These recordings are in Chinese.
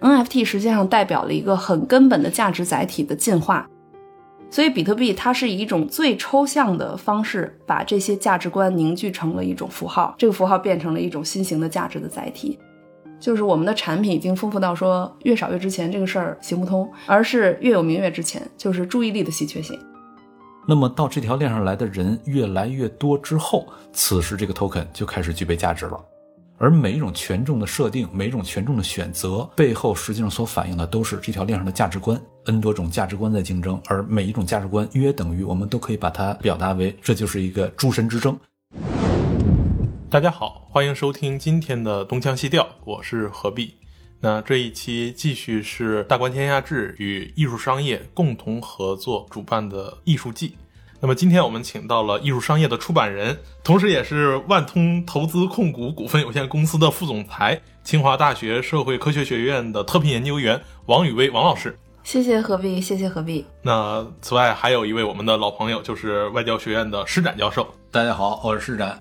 NFT 实际上代表了一个很根本的价值载体的进化。所以，比特币它是以一种最抽象的方式，把这些价值观凝聚成了一种符号，这个符号变成了一种新型的价值的载体。就是我们的产品已经丰富到说越少越值钱这个事儿行不通，而是越有名越值钱，就是注意力的稀缺性。那么到这条链上来的人越来越多之后，此时这个 token 就开始具备价值了。而每一种权重的设定，每一种权重的选择背后，实际上所反映的都是这条链上的价值观。N 多种价值观在竞争，而每一种价值观约等于我们都可以把它表达为，这就是一个诸神之争。大家好，欢迎收听今天的东腔西调，我是何必。那这一期继续是大观天下志与艺术商业共同合作主办的艺术季。那么今天我们请到了艺术商业的出版人，同时也是万通投资控股股份有限公司的副总裁，清华大学社会科学学院的特聘研究员王宇威王老师。谢谢何必，谢谢何必。那此外还有一位我们的老朋友，就是外交学院的施展教授。大家好，我是施展。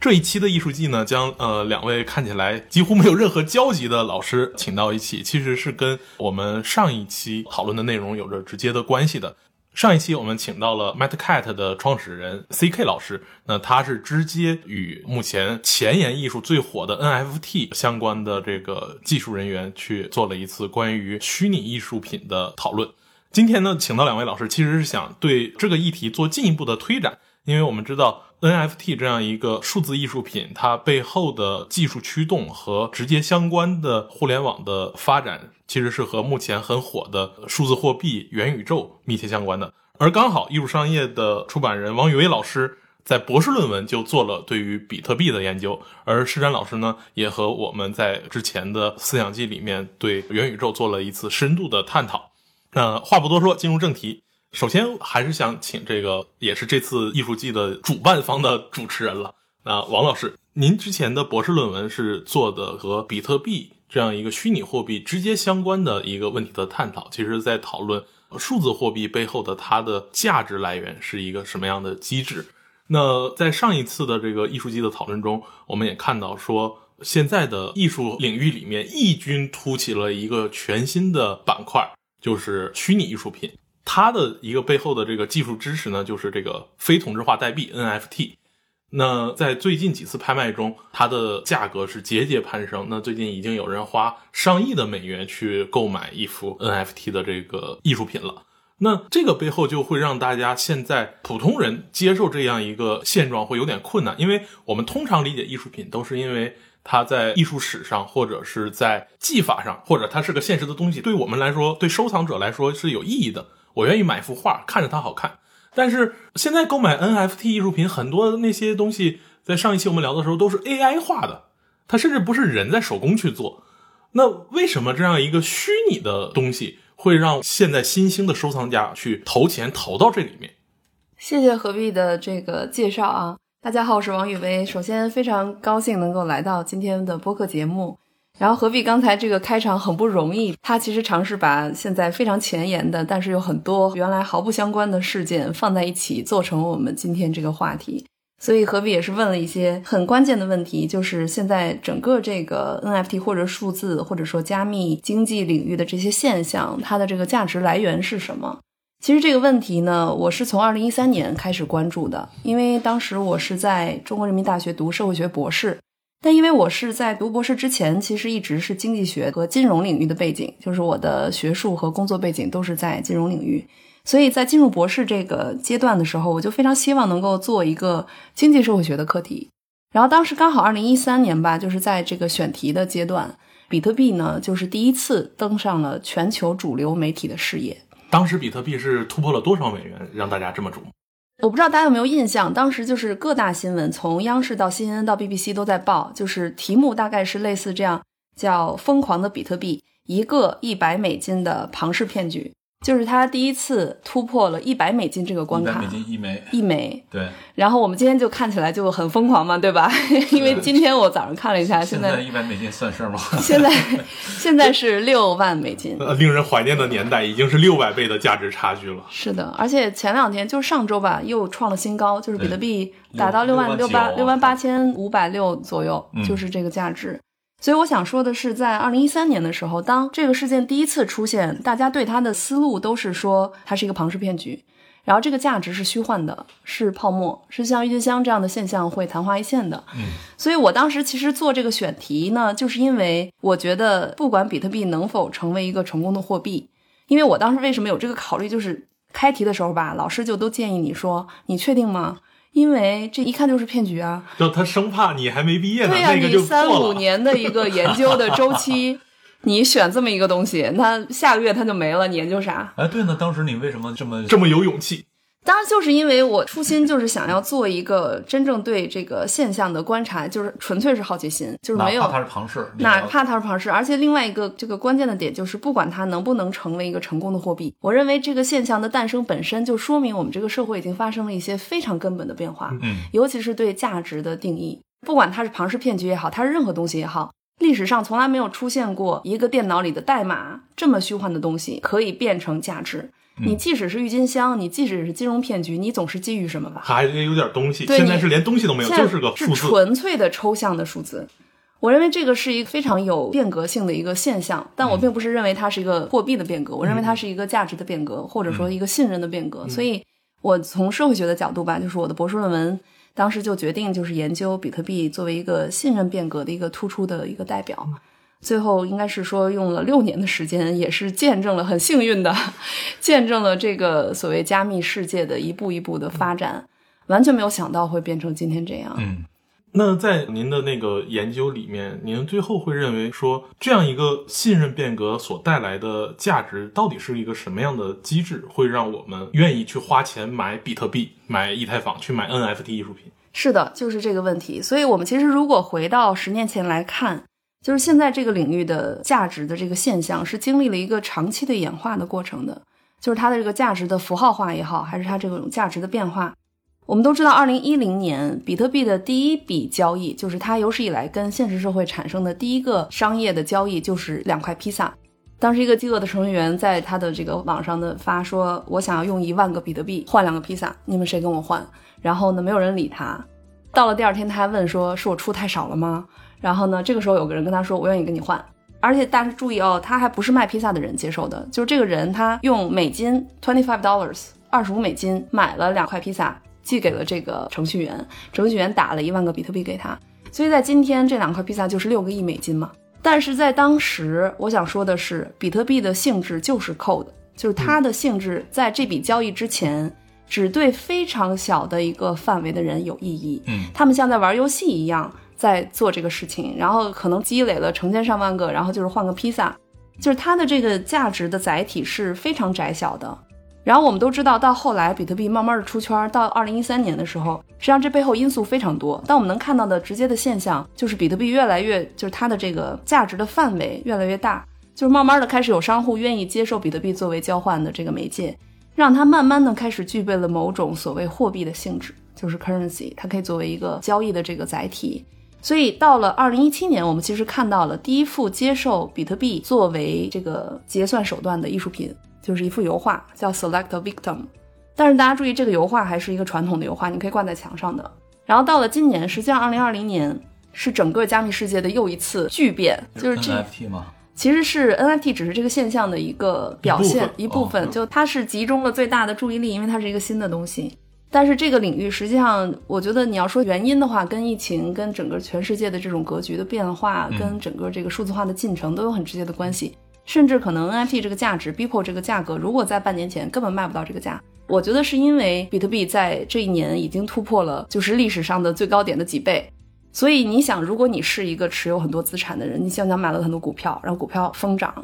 这一期的艺术季呢，将呃两位看起来几乎没有任何交集的老师请到一起，其实是跟我们上一期讨论的内容有着直接的关系的。上一期我们请到了 MetaCat 的创始人 CK 老师，那他是直接与目前前沿艺术最火的 NFT 相关的这个技术人员去做了一次关于虚拟艺术品的讨论。今天呢，请到两位老师，其实是想对这个议题做进一步的推展，因为我们知道。NFT 这样一个数字艺术品，它背后的技术驱动和直接相关的互联网的发展，其实是和目前很火的数字货币、元宇宙密切相关的。而刚好艺术商业的出版人王宇威老师在博士论文就做了对于比特币的研究，而施展老师呢，也和我们在之前的思想季里面对元宇宙做了一次深度的探讨。那话不多说，进入正题。首先，还是想请这个也是这次艺术季的主办方的主持人了。那王老师，您之前的博士论文是做的和比特币这样一个虚拟货币直接相关的一个问题的探讨，其实在讨论数字货币背后的它的价值来源是一个什么样的机制。那在上一次的这个艺术季的讨论中，我们也看到说，现在的艺术领域里面异军突起了一个全新的板块，就是虚拟艺术品。它的一个背后的这个技术支持呢，就是这个非同质化代币 NFT。那在最近几次拍卖中，它的价格是节节攀升。那最近已经有人花上亿的美元去购买一幅 NFT 的这个艺术品了。那这个背后就会让大家现在普通人接受这样一个现状会有点困难，因为我们通常理解艺术品都是因为它在艺术史上或者是在技法上，或者它是个现实的东西，对我们来说，对收藏者来说是有意义的。我愿意买幅画，看着它好看。但是现在购买 NFT 艺术品，很多那些东西，在上一期我们聊的时候都是 AI 画的，它甚至不是人在手工去做。那为什么这样一个虚拟的东西会让现在新兴的收藏家去投钱投到这里面？谢谢何必的这个介绍啊！大家好，我是王宇薇。首先非常高兴能够来到今天的播客节目。然后何必刚才这个开场很不容易，他其实尝试把现在非常前沿的，但是有很多原来毫不相关的事件放在一起，做成我们今天这个话题。所以何必也是问了一些很关键的问题，就是现在整个这个 NFT 或者数字或者说加密经济领域的这些现象，它的这个价值来源是什么？其实这个问题呢，我是从二零一三年开始关注的，因为当时我是在中国人民大学读社会学博士。但因为我是在读博士之前，其实一直是经济学和金融领域的背景，就是我的学术和工作背景都是在金融领域，所以在进入博士这个阶段的时候，我就非常希望能够做一个经济社会学的课题。然后当时刚好二零一三年吧，就是在这个选题的阶段，比特币呢就是第一次登上了全球主流媒体的视野。当时比特币是突破了多少美元，让大家这么瞩目？我不知道大家有没有印象，当时就是各大新闻，从央视到 CNN 到 BBC 都在报，就是题目大概是类似这样，叫“疯狂的比特币，一个一百美金的庞氏骗局”。就是他第一次突破了一百美金这个关卡，一百美金一枚，一枚。对。然后我们今天就看起来就很疯狂嘛，对吧？因为今天我早上看了一下，现在一百美金算事儿吗？现在现在是六万美金。令人怀念的年代已经是六百倍的价值差距了。是的，而且前两天就是上周吧，又创了新高，就是比特币达到六万六八六万八千五百六左右，就是这个价值。所以我想说的是，在二零一三年的时候，当这个事件第一次出现，大家对它的思路都是说它是一个庞氏骗局，然后这个价值是虚幻的，是泡沫，是像郁金香这样的现象会昙花一现的。嗯，所以我当时其实做这个选题呢，就是因为我觉得不管比特币能否成为一个成功的货币，因为我当时为什么有这个考虑，就是开题的时候吧，老师就都建议你说，你确定吗？因为这一看就是骗局啊！就他生怕你还没毕业呢，对呀、那个就你三。五年的一个研究的周期，你选这么一个东西，那下个月它就没了，你研究啥？哎，对呢，当时你为什么这么这么有勇气，当然，就是因为我初心就是想要做一个真正对这个现象的观察，就是纯粹是好奇心，就是没有哪怕它是庞氏，哪怕它是庞氏，而且另外一个这个关键的点就是，不管它能不能成为一个成功的货币，我认为这个现象的诞生本身就说明我们这个社会已经发生了一些非常根本的变化，嗯尤其是对价值的定义，不管它是庞氏骗局也好，它是任何东西也好。历史上从来没有出现过一个电脑里的代码这么虚幻的东西可以变成价值。你即使是郁金香，你即使是金融骗局，你总是基于什么吧？还得有点东西。现在是连东西都没有，就是个数字。纯粹的抽象的数字。我认为这个是一个非常有变革性的一个现象，但我并不是认为它是一个货币的变革，我认为它是一个价值的变革，或者说一个信任的变革。所以，我从社会学的角度吧，就是我的博士论文当时就决定就是研究比特币作为一个信任变革的一个突出的一个代表。最后应该是说用了六年的时间，也是见证了很幸运的，见证了这个所谓加密世界的一步一步的发展，完全没有想到会变成今天这样。嗯那在您的那个研究里面，您最后会认为说，这样一个信任变革所带来的价值，到底是一个什么样的机制，会让我们愿意去花钱买比特币、买以太坊、去买 NFT 艺术品？是的，就是这个问题。所以，我们其实如果回到十年前来看，就是现在这个领域的价值的这个现象，是经历了一个长期的演化的过程的。就是它的这个价值的符号化也好，还是它这种价值的变化。我们都知道，二零一零年比特币的第一笔交易，就是它有史以来跟现实社会产生的第一个商业的交易，就是两块披萨。当时一个饥饿的程序员在他的这个网上的发说：“我想要用一万个比特币换两个披萨，你们谁跟我换？”然后呢，没有人理他。到了第二天，他还问说：“是我出太少了吗？”然后呢，这个时候有个人跟他说：“我愿意跟你换。”而且大家注意哦，他还不是卖披萨的人接受的，就是这个人他用美金 twenty five dollars 二十五美金买了两块披萨，寄给了这个程序员，程序员打了一万个比特币给他。所以在今天，这两块披萨就是六个亿美金嘛。但是在当时，我想说的是，比特币的性质就是 code，就是它的性质在这笔交易之前，只对非常小的一个范围的人有意义。嗯，他们像在玩游戏一样在做这个事情，然后可能积累了成千上万个，然后就是换个披萨，就是它的这个价值的载体是非常窄小的。然后我们都知道，到后来比特币慢慢的出圈，到二零一三年的时候，实际上这背后因素非常多。但我们能看到的直接的现象，就是比特币越来越，就是它的这个价值的范围越来越大，就是慢慢的开始有商户愿意接受比特币作为交换的这个媒介，让它慢慢的开始具备了某种所谓货币的性质，就是 currency，它可以作为一个交易的这个载体。所以到了二零一七年，我们其实看到了第一幅接受比特币作为这个结算手段的艺术品，就是一幅油画，叫 Select a Victim。但是大家注意，这个油画还是一个传统的油画，你可以挂在墙上的。然后到了今年，实际上二零二零年是整个加密世界的又一次巨变，就是这 NFT 吗？其实是 NFT 只是这个现象的一个表现一一部分，哦就它是集中了最大的注意力，因为它是一个新的东西。但是这个领域实际上，我觉得你要说原因的话，跟疫情、跟整个全世界的这种格局的变化，嗯跟整个这个数字化的进程都有很直接的关系。甚至可能 NFT 这个价值逼迫这个价格，如果在半年前根本卖不到这个价，我觉得是因为比特币在这一年已经突破了就是历史上的最高点的几倍。所以你想，如果你是一个持有很多资产的人，你想想买了很多股票，然后股票疯涨，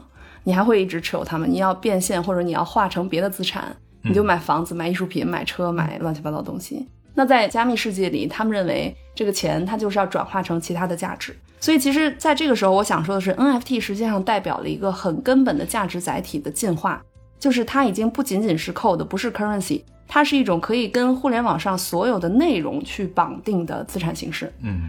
你还会一直持有它们？你要变现或者你要化成别的资产，你就买房子、买艺术品、买车、买乱七八糟东西。那在加密世界里，他们认为这个钱它就是要转化成其他的价值。所以其实在这个时候，我想说的是，NFT 实际上代表了一个很根本的价值载体的进化，就是它已经不仅仅是 code，不是 currency，它是一种可以跟互联网上所有的内容去绑定的资产形式。嗯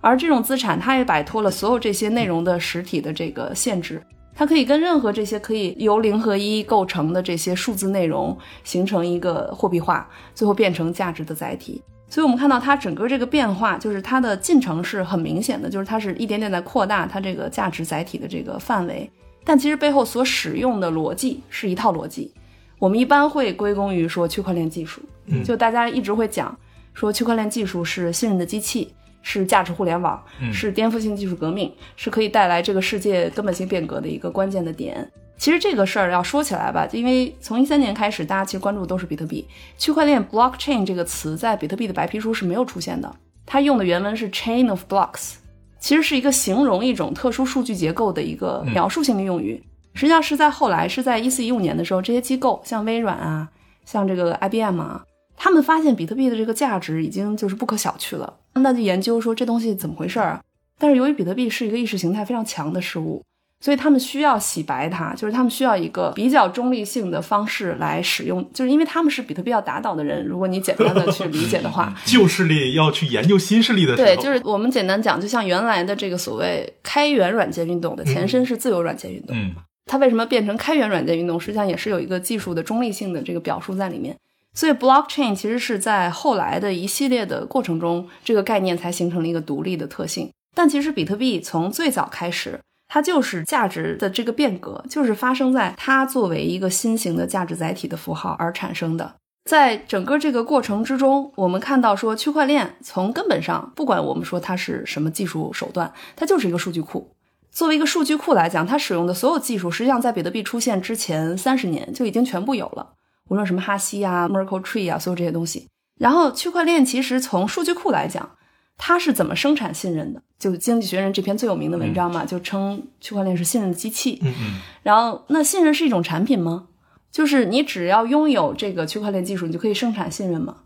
而这种资产，它也摆脱了所有这些内容的实体的这个限制，它可以跟任何这些可以由零和一构成的这些数字内容形成一个货币化，最后变成价值的载体。所以我们看到它整个这个变化，就是它的进程是很明显的，就是它是一点点在扩大它这个价值载体的这个范围，但其实背后所使用的逻辑是一套逻辑。我们一般会归功于说区块链技术，就大家一直会讲说区块链技术是信任的机器，是价值互联网，是颠覆性技术革命，是可以带来这个世界根本性变革的一个关键的点。其实这个事儿要说起来吧，因为从一三年开始，大家其实关注的都是比特币。区块链 （blockchain） 这个词在比特币的白皮书是没有出现的，它用的原文是 chain of blocks，其实是一个形容一种特殊数据结构的一个描述性的用语。实际上是在后来，是在一四一五年的时候，这些机构像微软啊，像这个 IBM 啊，他们发现比特币的这个价值已经就是不可小觑了，那就研究说这东西怎么回事儿啊？但是由于比特币是一个意识形态非常强的事物。所以他们需要洗白它，就是他们需要一个比较中立性的方式来使用，就是因为他们是比特币要打倒的人。如果你简单的去理解的话，旧势力要去研究新势力的时候，对，就是我们简单讲，就像原来的这个所谓开源软件运动的前身是自由软件运动，嗯，它为什么变成开源软件运动？实际上也是有一个技术的中立性的这个表述在里面。所以 blockchain 其实是在后来的一系列的过程中，这个概念才形成了一个独立的特性。但其实比特币从最早开始。它就是价值的这个变革，就是发生在它作为一个新型的价值载体的符号而产生的。在整个这个过程之中，我们看到说，区块链从根本上，不管我们说它是什么技术手段，它就是一个数据库。作为一个数据库来讲，它使用的所有技术，实际上在比特币出现之前三十年就已经全部有了，无论什么哈希啊、Merkle Tree 啊，所有这些东西。然后，区块链其实从数据库来讲。它是怎么生产信任的？就《经济学人》这篇最有名的文章嘛，就称区块链是信任的机器。嗯嗯。然后，那信任是一种产品吗？就是你只要拥有这个区块链技术，你就可以生产信任吗？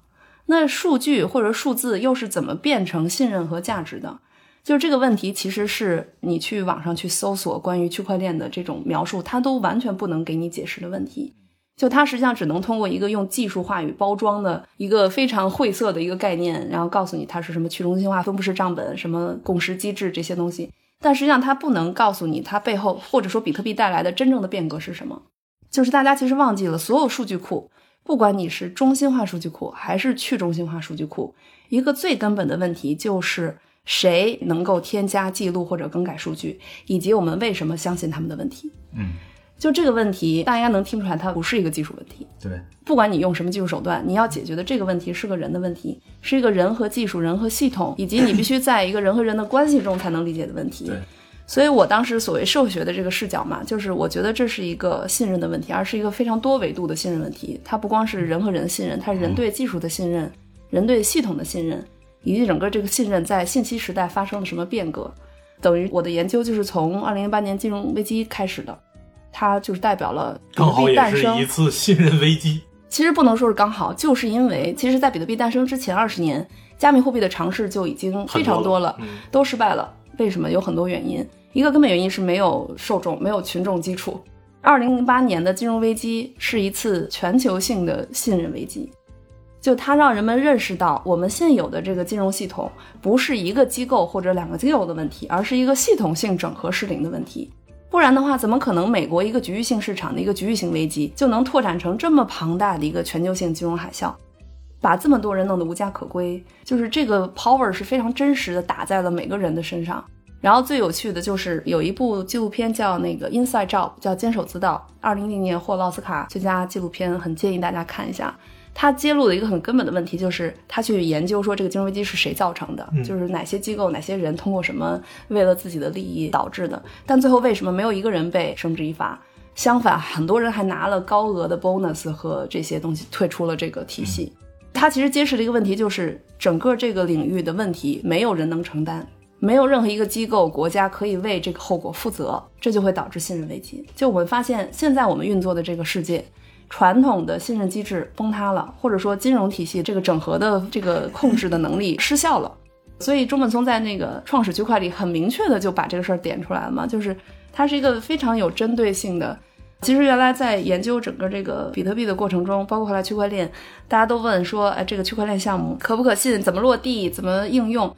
那数据或者数字又是怎么变成信任和价值的？就是这个问题，其实是你去网上去搜索关于区块链的这种描述，它都完全不能给你解释的问题。就它实际上只能通过一个用技术话语包装的一个非常晦涩的一个概念，然后告诉你它是什么去中心化分布式账本、什么共识机制这些东西。但实际上它不能告诉你它背后或者说比特币带来的真正的变革是什么。就是大家其实忘记了，所有数据库，不管你是中心化数据库还是去中心化数据库，一个最根本的问题就是谁能够添加、记录或者更改数据，以及我们为什么相信他们的问题。嗯。就这个问题，大家能听出来，它不是一个技术问题。对，不管你用什么技术手段，你要解决的这个问题是个人的问题，是一个人和技术、人和系统，以及你必须在一个人和人的关系中才能理解的问题。对，所以我当时所谓社会学的这个视角嘛，就是我觉得这是一个信任的问题，而是一个非常多维度的信任问题。它不光是人和人的信任，它是人对技术的信任，人对系统的信任，以及整个这个信任在信息时代发生了什么变革。等于我的研究就是从二零零八年金融危机开始的。它就是代表了比特币诞生一次信任危机。其实不能说是刚好，就是因为其实，在比特币诞生之前二十年，加密货币的尝试就已经非常多了，都失败了。为什么？有很多原因。一个根本原因是没有受众，没有群众基础。二零零八年的金融危机是一次全球性的信任危机，就它让人们认识到，我们现有的这个金融系统不是一个机构或者两个机构的问题，而是一个系统性整合失灵的问题。不然的话，怎么可能美国一个局域性市场的一个局域性危机就能拓展成这么庞大的一个全球性金融海啸，把这么多人弄得无家可归？就是这个 power 是非常真实的打在了每个人的身上。然后最有趣的就是有一部纪录片叫那个 Inside Job，叫坚守之道，二零零年获奥斯卡最佳纪录片，很建议大家看一下。他揭露的一个很根本的问题，就是他去研究说这个金融危机是谁造成的，就是哪些机构、哪些人通过什么为了自己的利益导致的。但最后为什么没有一个人被绳之以法？相反，很多人还拿了高额的 bonus 和这些东西退出了这个体系。他其实揭示了一个问题，就是整个这个领域的问题没有人能承担，没有任何一个机构、国家可以为这个后果负责，这就会导致信任危机。就我们发现，现在我们运作的这个世界。传统的信任机制崩塌了，或者说金融体系这个整合的这个控制的能力失效了，所以中本聪在那个创始区块里很明确的就把这个事儿点出来了嘛，就是它是一个非常有针对性的。其实原来在研究整个这个比特币的过程中，包括后来区块链，大家都问说，哎，这个区块链项目可不可信？怎么落地？怎么应用？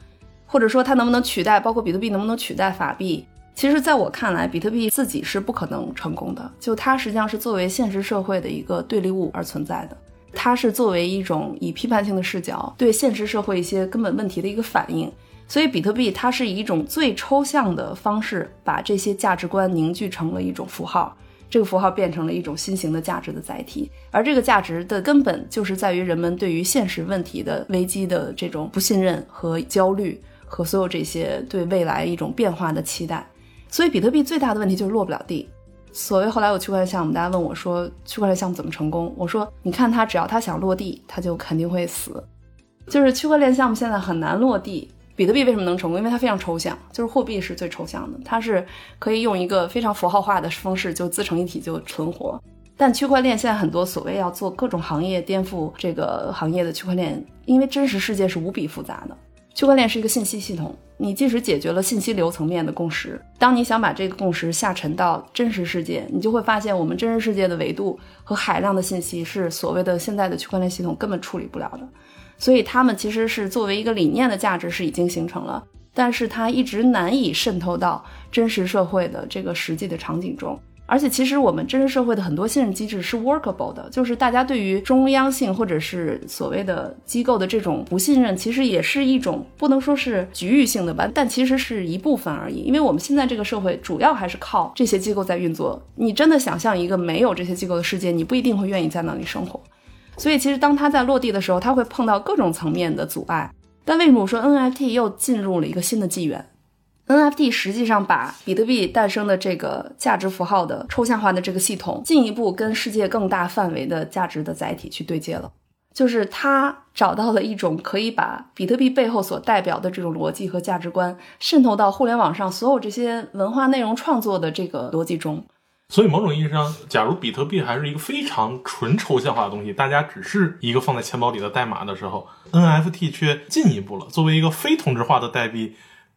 或者说它能不能取代？包括比特币能不能取代法币？其实，在我看来，比特币自己是不可能成功的。就它实际上是作为现实社会的一个对立物而存在的。它是作为一种以批判性的视角对现实社会一些根本问题的一个反应。所以，比特币它是以一种最抽象的方式，把这些价值观凝聚成了一种符号。这个符号变成了一种新型的价值的载体，而这个价值的根本就是在于人们对于现实问题的危机的这种不信任和焦虑，和所有这些对未来一种变化的期待。所以，比特币最大的问题就是落不了地。所谓后来有区块链项目，大家问我说区块链项目怎么成功？我说你看它，只要它想落地，它就肯定会死。就是区块链项目现在很难落地。比特币为什么能成功？因为它非常抽象，就是货币是最抽象的，它是可以用一个非常符号化的方式就自成一体就存活。但区块链现在很多所谓要做各种行业颠覆这个行业的区块链，因为真实世界是无比复杂的。区块链是一个信息系统，你即使解决了信息流层面的共识，当你想把这个共识下沉到真实世界，你就会发现我们真实世界的维度和海量的信息是所谓的现在的区块链系统根本处理不了的。所以他们其实是作为一个理念的价值是已经形成了，但是它一直难以渗透到真实社会的这个实际的场景中。而且其实我们真实社会的很多信任机制是 workable 的，就是大家对于中央性或者是所谓的机构的这种不信任，其实也是一种不能说是局域性的吧，但其实是一部分而已。因为我们现在这个社会主要还是靠这些机构在运作。你真的想象一个没有这些机构的世界，你不一定会愿意在那里生活。所以，其实当它在落地的时候，它会碰到各种层面的阻碍。但为什么我说 NFT 又进入了一个新的纪元？NFT 实际上把比特币诞生的这个价值符号的抽象化的这个系统，进一步跟世界更大范围的价值的载体去对接了。就是它找到了一种可以把比特币背后所代表的这种逻辑和价值观渗透到互联网上所有这些文化内容创作的这个逻辑中。所以，某种意义上，假如比特币还是一个非常纯抽象化的东西，大家只是一个放在钱包里的代码的时候，NFT 却进一步了。作为一个非同质化的代币，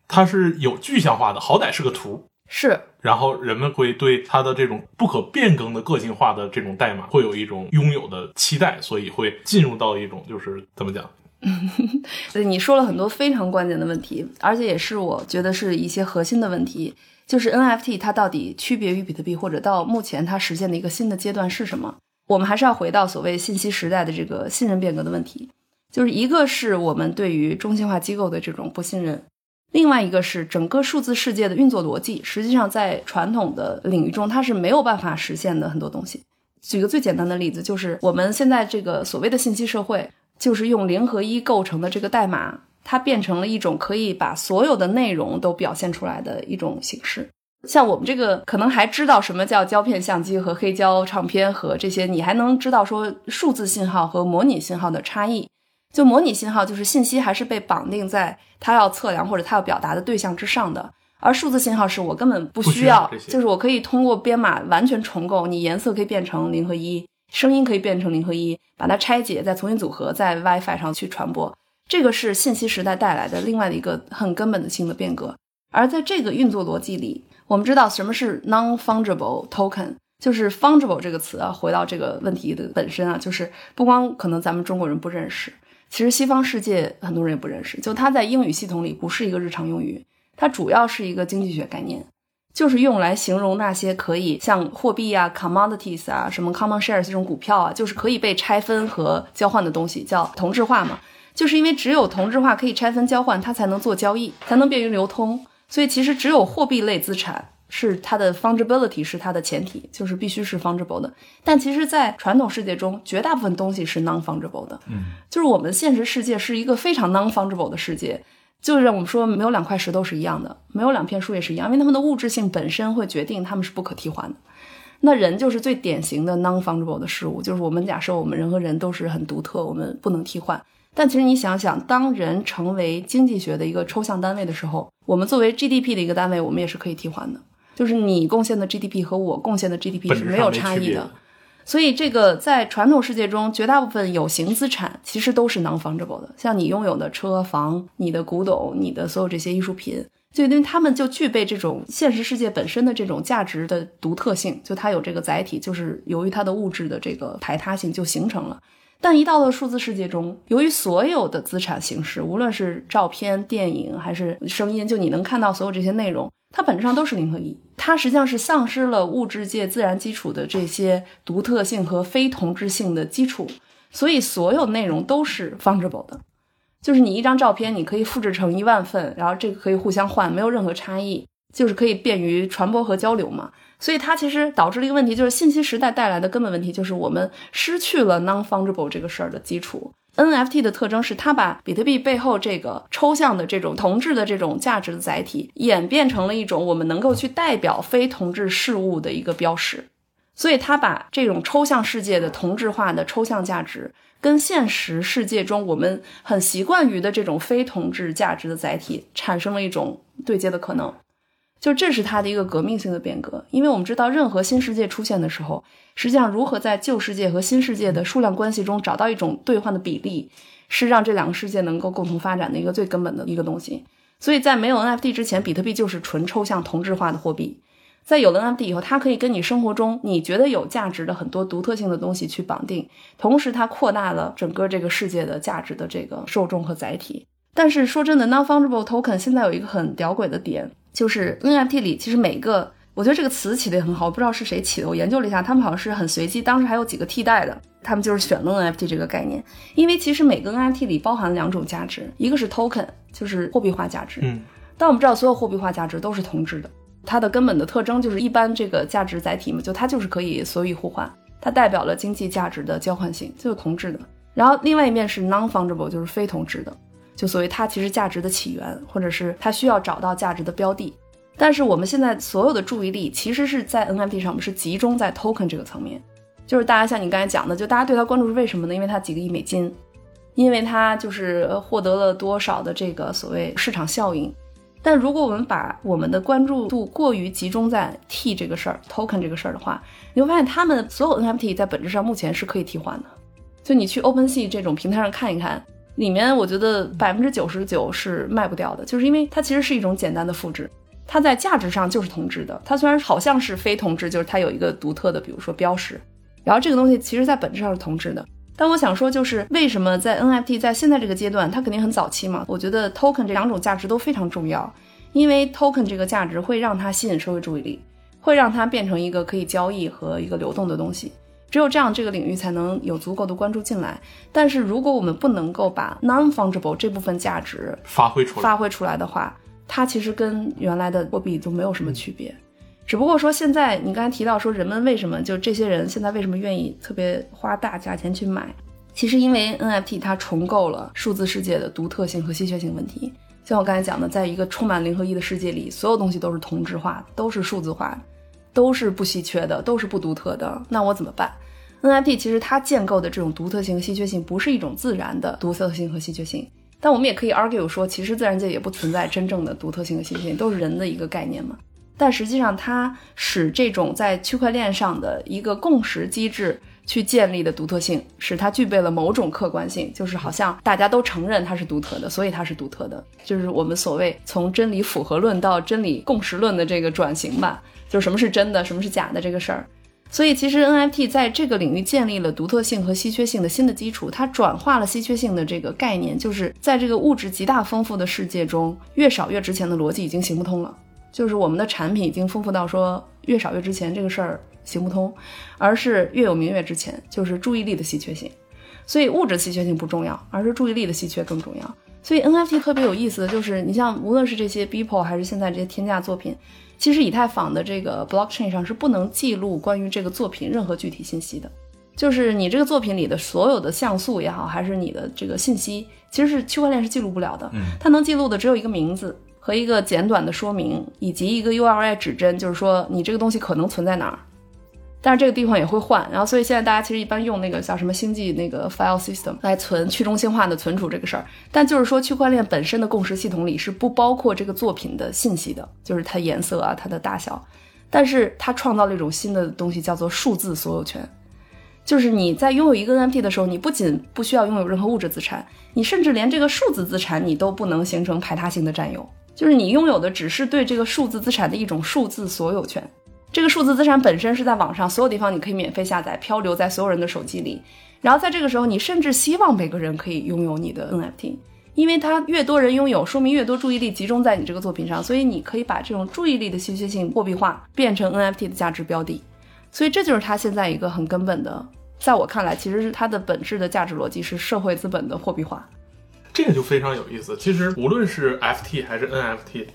它是有具象化的，好歹是个图。是。然后，人们会对它的这种不可变更的个性化的这种代码，会有一种拥有的期待，所以会进入到一种就是怎么讲？对，你说了很多非常关键的问题，而且也是我觉得是一些核心的问题。就是 NFT 它到底区别于比特币，或者到目前它实现的一个新的阶段是什么？我们还是要回到所谓信息时代的这个信任变革的问题。就是一个是我们对于中心化机构的这种不信任，另外一个是整个数字世界的运作逻辑，实际上在传统的领域中它是没有办法实现的很多东西。举个最简单的例子，就是我们现在这个所谓的信息社会，就是用零和一构成的这个代码。它变成了一种可以把所有的内容都表现出来的一种形式。像我们这个可能还知道什么叫胶片相机和黑胶唱片和这些，你还能知道说数字信号和模拟信号的差异。就模拟信号就是信息还是被绑定在它要测量或者它要表达的对象之上的，而数字信号是我根本不需要，就是我可以通过编码完全重构，你颜色可以变成零和一，声音可以变成零和一，把它拆解再重新组合在 WiFi 上去传播。这个是信息时代带来的另外的一个很根本的性的变革，而在这个运作逻辑里，我们知道什么是 non-fungible token，就是 fungible 这个词啊，回到这个问题的本身啊，就是不光可能咱们中国人不认识，其实西方世界很多人也不认识，就它在英语系统里不是一个日常用语，它主要是一个经济学概念，就是用来形容那些可以像货币啊、commodities 啊、什么 common shares 这种股票啊，就是可以被拆分和交换的东西，叫同质化嘛。就是因为只有同质化可以拆分交换，它才能做交易，才能便于流通。所以其实只有货币类资产是它的 fungibility 是它的前提，就是必须是 fungible 的。但其实，在传统世界中，绝大部分东西是 non fungible 的。嗯，就是我们现实世界是一个非常 non fungible 的世界，就是让我们说没有两块石头是一样的，没有两片树叶是一样，因为它们的物质性本身会决定它们是不可替换的。那人就是最典型的 non fungible 的事物，就是我们假设我们人和人都是很独特，我们不能替换。但其实你想想，当人成为经济学的一个抽象单位的时候，我们作为 GDP 的一个单位，我们也是可以替换的。就是你贡献的 GDP 和我贡献的 GDP 是没有差异的。所以这个在传统世界中，绝大部分有形资产其实都是 non-fungible 的。像你拥有的车房、你的古董、你的所有这些艺术品，就因为它们就具备这种现实世界本身的这种价值的独特性，就它有这个载体，就是由于它的物质的这个排他性就形成了。但一到了数字世界中，由于所有的资产形式，无论是照片、电影还是声音，就你能看到所有这些内容，它本质上都是零和一。它实际上是丧失了物质界自然基础的这些独特性和非同质性的基础。所以所有内容都是 fungible 的，就是你一张照片，你可以复制成一万份，然后这个可以互相换，没有任何差异，就是可以便于传播和交流嘛。所以它其实导致了一个问题，就是信息时代带来的根本问题，就是我们失去了 non-fungible 这个事儿的基础。NFT 的特征是它把比特币背后这个抽象的这种同质的这种价值的载体，演变成了一种我们能够去代表非同质事物的一个标识。所以它把这种抽象世界的同质化的抽象价值，跟现实世界中我们很习惯于的这种非同质价值的载体，产生了一种对接的可能。就这是它的一个革命性的变革，因为我们知道，任何新世界出现的时候，实际上如何在旧世界和新世界的数量关系中找到一种兑换的比例，是让这两个世界能够共同发展的一个最根本的一个东西。所以在没有 NFT 之前，比特币就是纯抽象同质化的货币；在有了 NFT 以后，它可以跟你生活中你觉得有价值的很多独特性的东西去绑定，同时它扩大了整个这个世界的价值的这个受众和载体。但是说真的，non-fungible token 现在有一个很屌诡的点。就是 NFT 里，其实每个，我觉得这个词起的也很好，我不知道是谁起的。我研究了一下，他们好像是很随机，当时还有几个替代的，他们就是选了 NFT 这个概念。因为其实每个 NFT 里包含两种价值，一个是 token，就是货币化价值。嗯，但我们知道所有货币化价值都是同质的，它的根本的特征就是一般这个价值载体嘛，就它就是可以所有互换，它代表了经济价值的交换性，就是同质的。然后另外一面是 non-fungible，就是非同质的。就所谓它其实价值的起源，或者是它需要找到价值的标的，但是我们现在所有的注意力其实是在 NFT 上，我们是集中在 token 这个层面，就是大家像你刚才讲的，就大家对它关注是为什么呢？因为它几个亿美金，因为它就是获得了多少的这个所谓市场效应。但如果我们把我们的关注度过于集中在 T 这个事儿，token 这个事儿的话，你会发现他们所有 NFT 在本质上目前是可以替换的。就你去 OpenSea 这种平台上看一看。里面我觉得百分之九十九是卖不掉的，就是因为它其实是一种简单的复制，它在价值上就是同质的。它虽然好像是非同质，就是它有一个独特的，比如说标识，然后这个东西其实在本质上是同质的。但我想说，就是为什么在 NFT 在现在这个阶段，它肯定很早期嘛？我觉得 token 这两种价值都非常重要，因为 token 这个价值会让它吸引社会注意力，会让它变成一个可以交易和一个流动的东西。只有这样，这个领域才能有足够的关注进来。但是，如果我们不能够把 non-fungible 这部分价值发挥出来，发挥出来的话，它其实跟原来的货币就没有什么区别。只不过说，现在你刚才提到说，人们为什么就这些人现在为什么愿意特别花大价钱去买？其实因为 NFT 它重构了数字世界的独特性和稀缺性问题。像我刚才讲的，在一个充满零和一的世界里，所有东西都是同质化，都是数字化。都是不稀缺的，都是不独特的，那我怎么办？NFT 其实它建构的这种独特性和稀缺性，不是一种自然的独特性和稀缺性。但我们也可以 argue 说，其实自然界也不存在真正的独特性和稀缺性，都是人的一个概念嘛。但实际上，它使这种在区块链上的一个共识机制去建立的独特性，使它具备了某种客观性，就是好像大家都承认它是独特的，所以它是独特的，就是我们所谓从真理符合论到真理共识论的这个转型吧。就什么是真的，什么是假的这个事儿，所以其实 NFT 在这个领域建立了独特性和稀缺性的新的基础，它转化了稀缺性的这个概念，就是在这个物质极大丰富的世界中，越少越值钱的逻辑已经行不通了。就是我们的产品已经丰富到说越少越值钱这个事儿行不通，而是越有名越值钱，就是注意力的稀缺性。所以物质稀缺性不重要，而是注意力的稀缺更重要。所以 NFT 特别有意思的就是，你像无论是这些 Beeple 还是现在这些天价作品。其实以太坊的这个 blockchain 上是不能记录关于这个作品任何具体信息的，就是你这个作品里的所有的像素也好，还是你的这个信息，其实是区块链是记录不了的。它能记录的只有一个名字和一个简短的说明，以及一个 URI 指针，就是说你这个东西可能存在哪儿。但是这个地方也会换，然后所以现在大家其实一般用那个叫什么星际那个 file system 来存去中心化的存储这个事儿。但就是说区块链本身的共识系统里是不包括这个作品的信息的，就是它颜色啊、它的大小。但是它创造了一种新的东西，叫做数字所有权。就是你在拥有一个 NFT 的时候，你不仅不需要拥有任何物质资产，你甚至连这个数字资产你都不能形成排他性的占有，就是你拥有的只是对这个数字资产的一种数字所有权。这个数字资产本身是在网上所有地方你可以免费下载，漂流在所有人的手机里。然后在这个时候，你甚至希望每个人可以拥有你的 NFT，因为它越多人拥有，说明越多注意力集中在你这个作品上，所以你可以把这种注意力的稀缺性货币化，变成 NFT 的价值标的。所以这就是它现在一个很根本的在我看来，其实是它的本质的价值逻辑是社会资本的货币化。这个就非常有意思。其实无论是 FT 还是 NFT，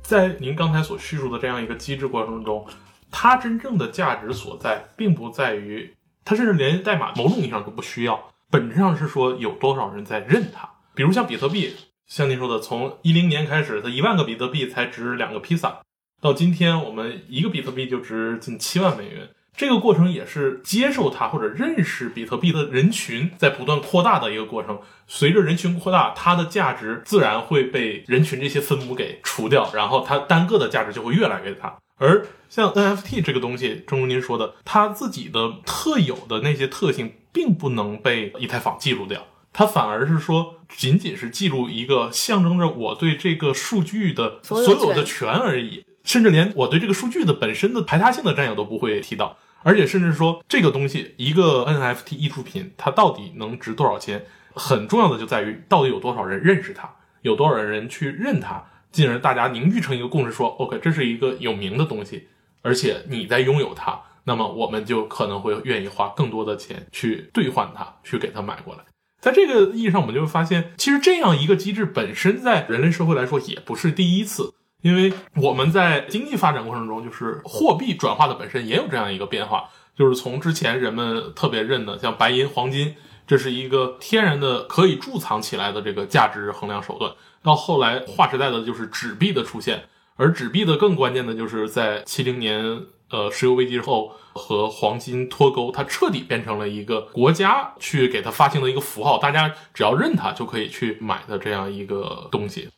在您刚才所叙述的这样一个机制过程中，它真正的价值所在，并不在于它甚至连代码某种意义上都不需要，本质上是说有多少人在认它。比如像比特币，像您说的，从一零年开始，它一万个比特币才值两个披萨，到今天我们一个比特币就值近七万美元。这个过程也是接受它或者认识比特币的人群在不断扩大的一个过程。随着人群扩大，它的价值自然会被人群这些分母给除掉，然后它单个的价值就会越来越大。而像 NFT 这个东西，正如您说的，它自己的特有的那些特性，并不能被以太坊记录掉，它反而是说，仅仅是记录一个象征着我对这个数据的所有的权而已。甚至连我对这个数据的本身的排他性的占有都不会提到，而且甚至说这个东西一个 NFT 艺术品它到底能值多少钱，很重要的就在于到底有多少人认识它，有多少人去认它，进而大家凝聚成一个共识，说 OK 这是一个有名的东西，而且你在拥有它，那么我们就可能会愿意花更多的钱去兑换它，去给它买过来。在这个意义上，我们就会发现，其实这样一个机制本身在人类社会来说也不是第一次。因为我们在经济发展过程中，就是货币转化的本身也有这样一个变化，就是从之前人们特别认的像白银、黄金，这是一个天然的可以贮藏起来的这个价值衡量手段，到后来划时代的就是纸币的出现，而纸币的更关键的就是在七零年呃石油危机之后和黄金脱钩，它彻底变成了一个国家去给它发行的一个符号，大家只要认它就可以去买的这样一个东西。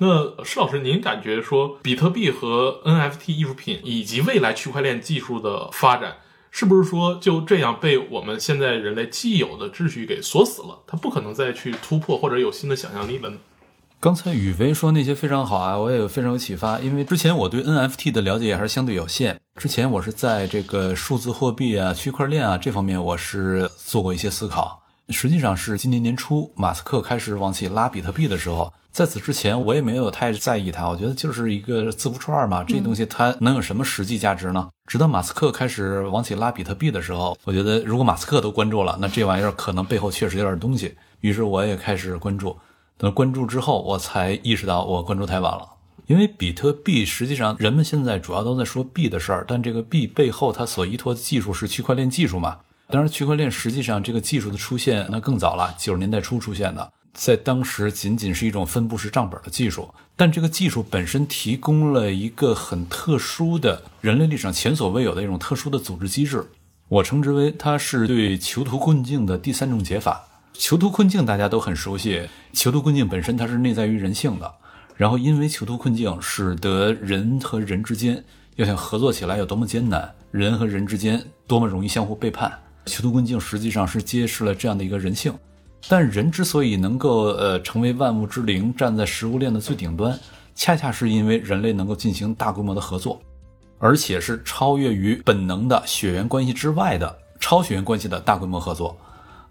那施老师，您感觉说比特币和 NFT 艺术品以及未来区块链技术的发展，是不是说就这样被我们现在人类既有的秩序给锁死了？它不可能再去突破或者有新的想象力了呢？刚才宇威说那些非常好啊，我也非常有启发。因为之前我对 NFT 的了解还是相对有限，之前我是在这个数字货币啊、区块链啊这方面，我是做过一些思考。实际上是今年年初，马斯克开始往起拉比特币的时候。在此之前，我也没有太在意它。我觉得就是一个字符串嘛，这东西它能有什么实际价值呢？直到马斯克开始往起拉比特币的时候，我觉得如果马斯克都关注了，那这玩意儿可能背后确实有点东西。于是我也开始关注。等关注之后，我才意识到我关注太晚了。因为比特币实际上人们现在主要都在说币的事儿，但这个币背后它所依托的技术是区块链技术嘛？当然，区块链实际上这个技术的出现那更早了，九十年代初出现的。在当时仅仅是一种分布式账本的技术，但这个技术本身提供了一个很特殊的人类历史上前所未有的一种特殊的组织机制，我称之为它是对囚徒困境的第三种解法。囚徒困境大家都很熟悉，囚徒困境本身它是内在于人性的，然后因为囚徒困境使得人和人之间要想合作起来有多么艰难，人和人之间多么容易相互背叛。囚徒困境实际上是揭示了这样的一个人性。但人之所以能够呃成为万物之灵，站在食物链的最顶端，恰恰是因为人类能够进行大规模的合作，而且是超越于本能的血缘关系之外的超血缘关系的大规模合作。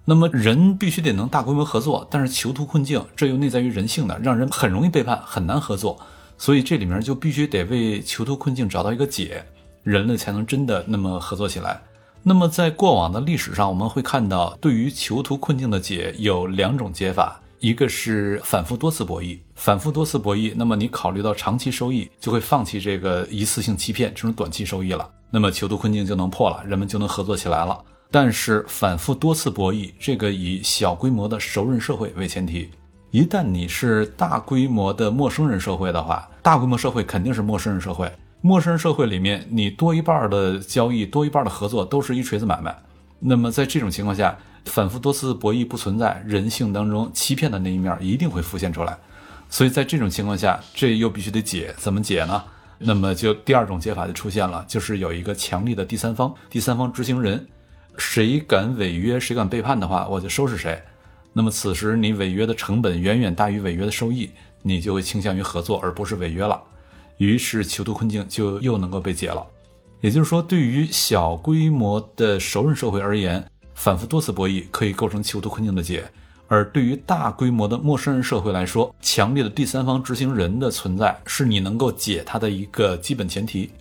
那么人必须得能大规模合作，但是囚徒困境这又内在于人性的，让人很容易背叛，很难合作。所以这里面就必须得为囚徒困境找到一个解，人类才能真的那么合作起来。那么，在过往的历史上，我们会看到，对于囚徒困境的解有两种解法，一个是反复多次博弈，反复多次博弈，那么你考虑到长期收益，就会放弃这个一次性欺骗这种短期收益了，那么囚徒困境就能破了，人们就能合作起来了。但是反复多次博弈，这个以小规模的熟人社会为前提，一旦你是大规模的陌生人社会的话，大规模社会肯定是陌生人社会。陌生人社会里面，你多一半的交易，多一半的合作，都是一锤子买卖。那么在这种情况下，反复多次博弈不存在，人性当中欺骗的那一面一定会浮现出来。所以在这种情况下，这又必须得解，怎么解呢？那么就第二种解法就出现了，就是有一个强力的第三方，第三方执行人，谁敢违约，谁敢背叛的话，我就收拾谁。那么此时你违约的成本远远大于违约的收益，你就会倾向于合作，而不是违约了。于是囚徒困境就又能够被解了，也就是说，对于小规模的熟人社会而言，反复多次博弈可以构成囚徒困境的解；而对于大规模的陌生人社会来说，强烈的第三方执行人的存在是你能够解它的一个基本前提。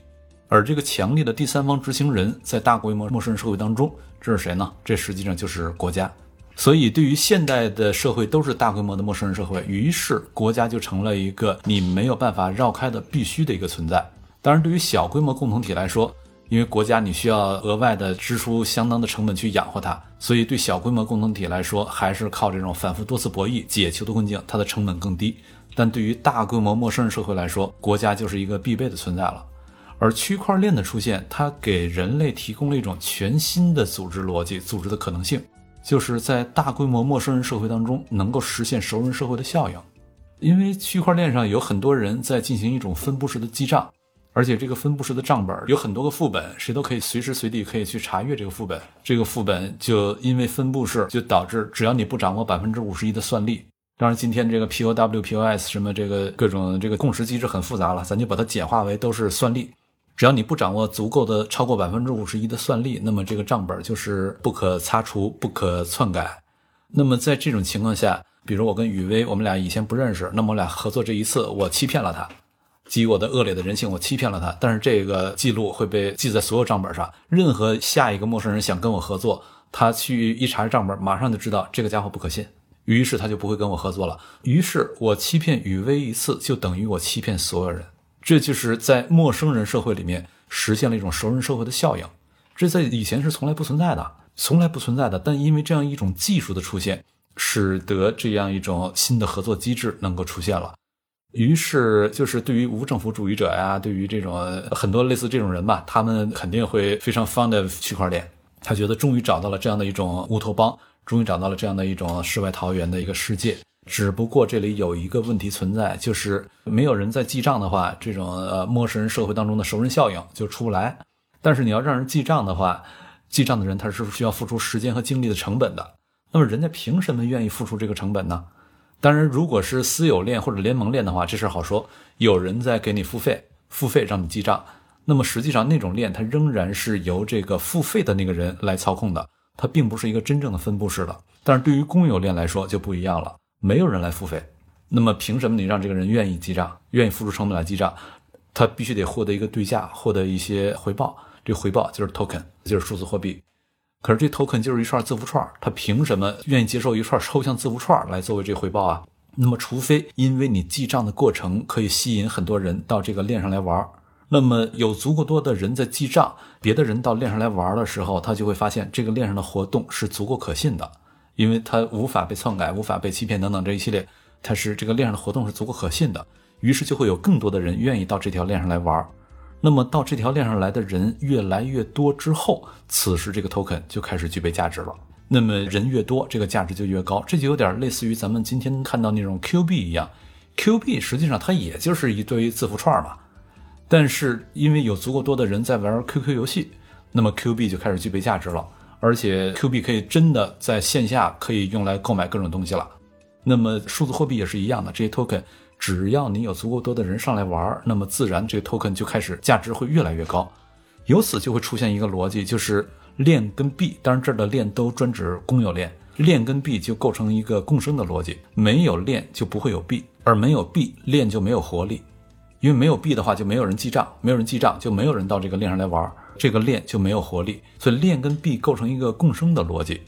而这个强烈的第三方执行人在大规模陌生人社会当中，这是谁呢？这实际上就是国家。所以，对于现代的社会都是大规模的陌生人社会，于是国家就成了一个你没有办法绕开的必须的一个存在。当然，对于小规模共同体来说，因为国家你需要额外的支出相当的成本去养活它，所以对小规模共同体来说，还是靠这种反复多次博弈解球的困境，它的成本更低。但对于大规模陌生人社会来说，国家就是一个必备的存在了。而区块链的出现，它给人类提供了一种全新的组织逻辑、组织的可能性。就是在大规模陌生人社会当中，能够实现熟人社会的效应，因为区块链上有很多人在进行一种分布式的记账，而且这个分布式的账本有很多个副本，谁都可以随时随地可以去查阅这个副本。这个副本就因为分布式，就导致只要你不掌握百分之五十一的算力，当然今天这个 POW、POS 什么这个各种这个共识机制很复杂了，咱就把它简化为都是算力。只要你不掌握足够的超过百分之五十一的算力，那么这个账本就是不可擦除、不可篡改。那么在这种情况下，比如我跟雨薇，我们俩以前不认识，那么我俩合作这一次，我欺骗了他，基于我的恶劣的人性，我欺骗了他。但是这个记录会被记在所有账本上，任何下一个陌生人想跟我合作，他去一查账本，马上就知道这个家伙不可信，于是他就不会跟我合作了。于是我欺骗雨薇一次，就等于我欺骗所有人。这就是在陌生人社会里面实现了一种熟人社会的效应，这在以前是从来不存在的，从来不存在的。但因为这样一种技术的出现，使得这样一种新的合作机制能够出现了。于是，就是对于无政府主义者呀，对于这种很多类似这种人吧，他们肯定会非常 fond of 区块链。他觉得终于找到了这样的一种乌托邦，终于找到了这样的一种世外桃源的一个世界。只不过这里有一个问题存在，就是没有人在记账的话，这种呃陌生人社会当中的熟人效应就出不来。但是你要让人记账的话，记账的人他是需要付出时间和精力的成本的。那么人家凭什么愿意付出这个成本呢？当然，如果是私有链或者联盟链的话，这事好说，有人在给你付费，付费让你记账。那么实际上那种链它仍然是由这个付费的那个人来操控的，它并不是一个真正的分布式的。但是对于公有链来说就不一样了。没有人来付费，那么凭什么你让这个人愿意记账，愿意付出成本来记账？他必须得获得一个对价，获得一些回报。这回报就是 token，就是数字货币。可是这 token 就是一串字符串，他凭什么愿意接受一串抽象字符串来作为这回报啊？那么，除非因为你记账的过程可以吸引很多人到这个链上来玩，那么有足够多的人在记账，别的人到链上来玩的时候，他就会发现这个链上的活动是足够可信的。因为它无法被篡改、无法被欺骗等等这一系列，它是这个链上的活动是足够可信的，于是就会有更多的人愿意到这条链上来玩。那么到这条链上来的人越来越多之后，此时这个 token 就开始具备价值了。那么人越多，这个价值就越高。这就有点类似于咱们今天看到那种 Q 币一样，Q 币实际上它也就是一堆字符串嘛。但是因为有足够多的人在玩 QQ 游戏，那么 Q 币就开始具备价值了。而且 Q 币可以真的在线下可以用来购买各种东西了，那么数字货币也是一样的，这些 token 只要你有足够多的人上来玩，那么自然这个 token 就开始价值会越来越高，由此就会出现一个逻辑，就是链跟币，当然这儿的链都专指公有链，链跟币就构成一个共生的逻辑，没有链就不会有币，而没有币链就没有活力，因为没有币的话就没有人记账，没有人记账就没有人到这个链上来玩。这个链就没有活力，所以链跟币构成一个共生的逻辑，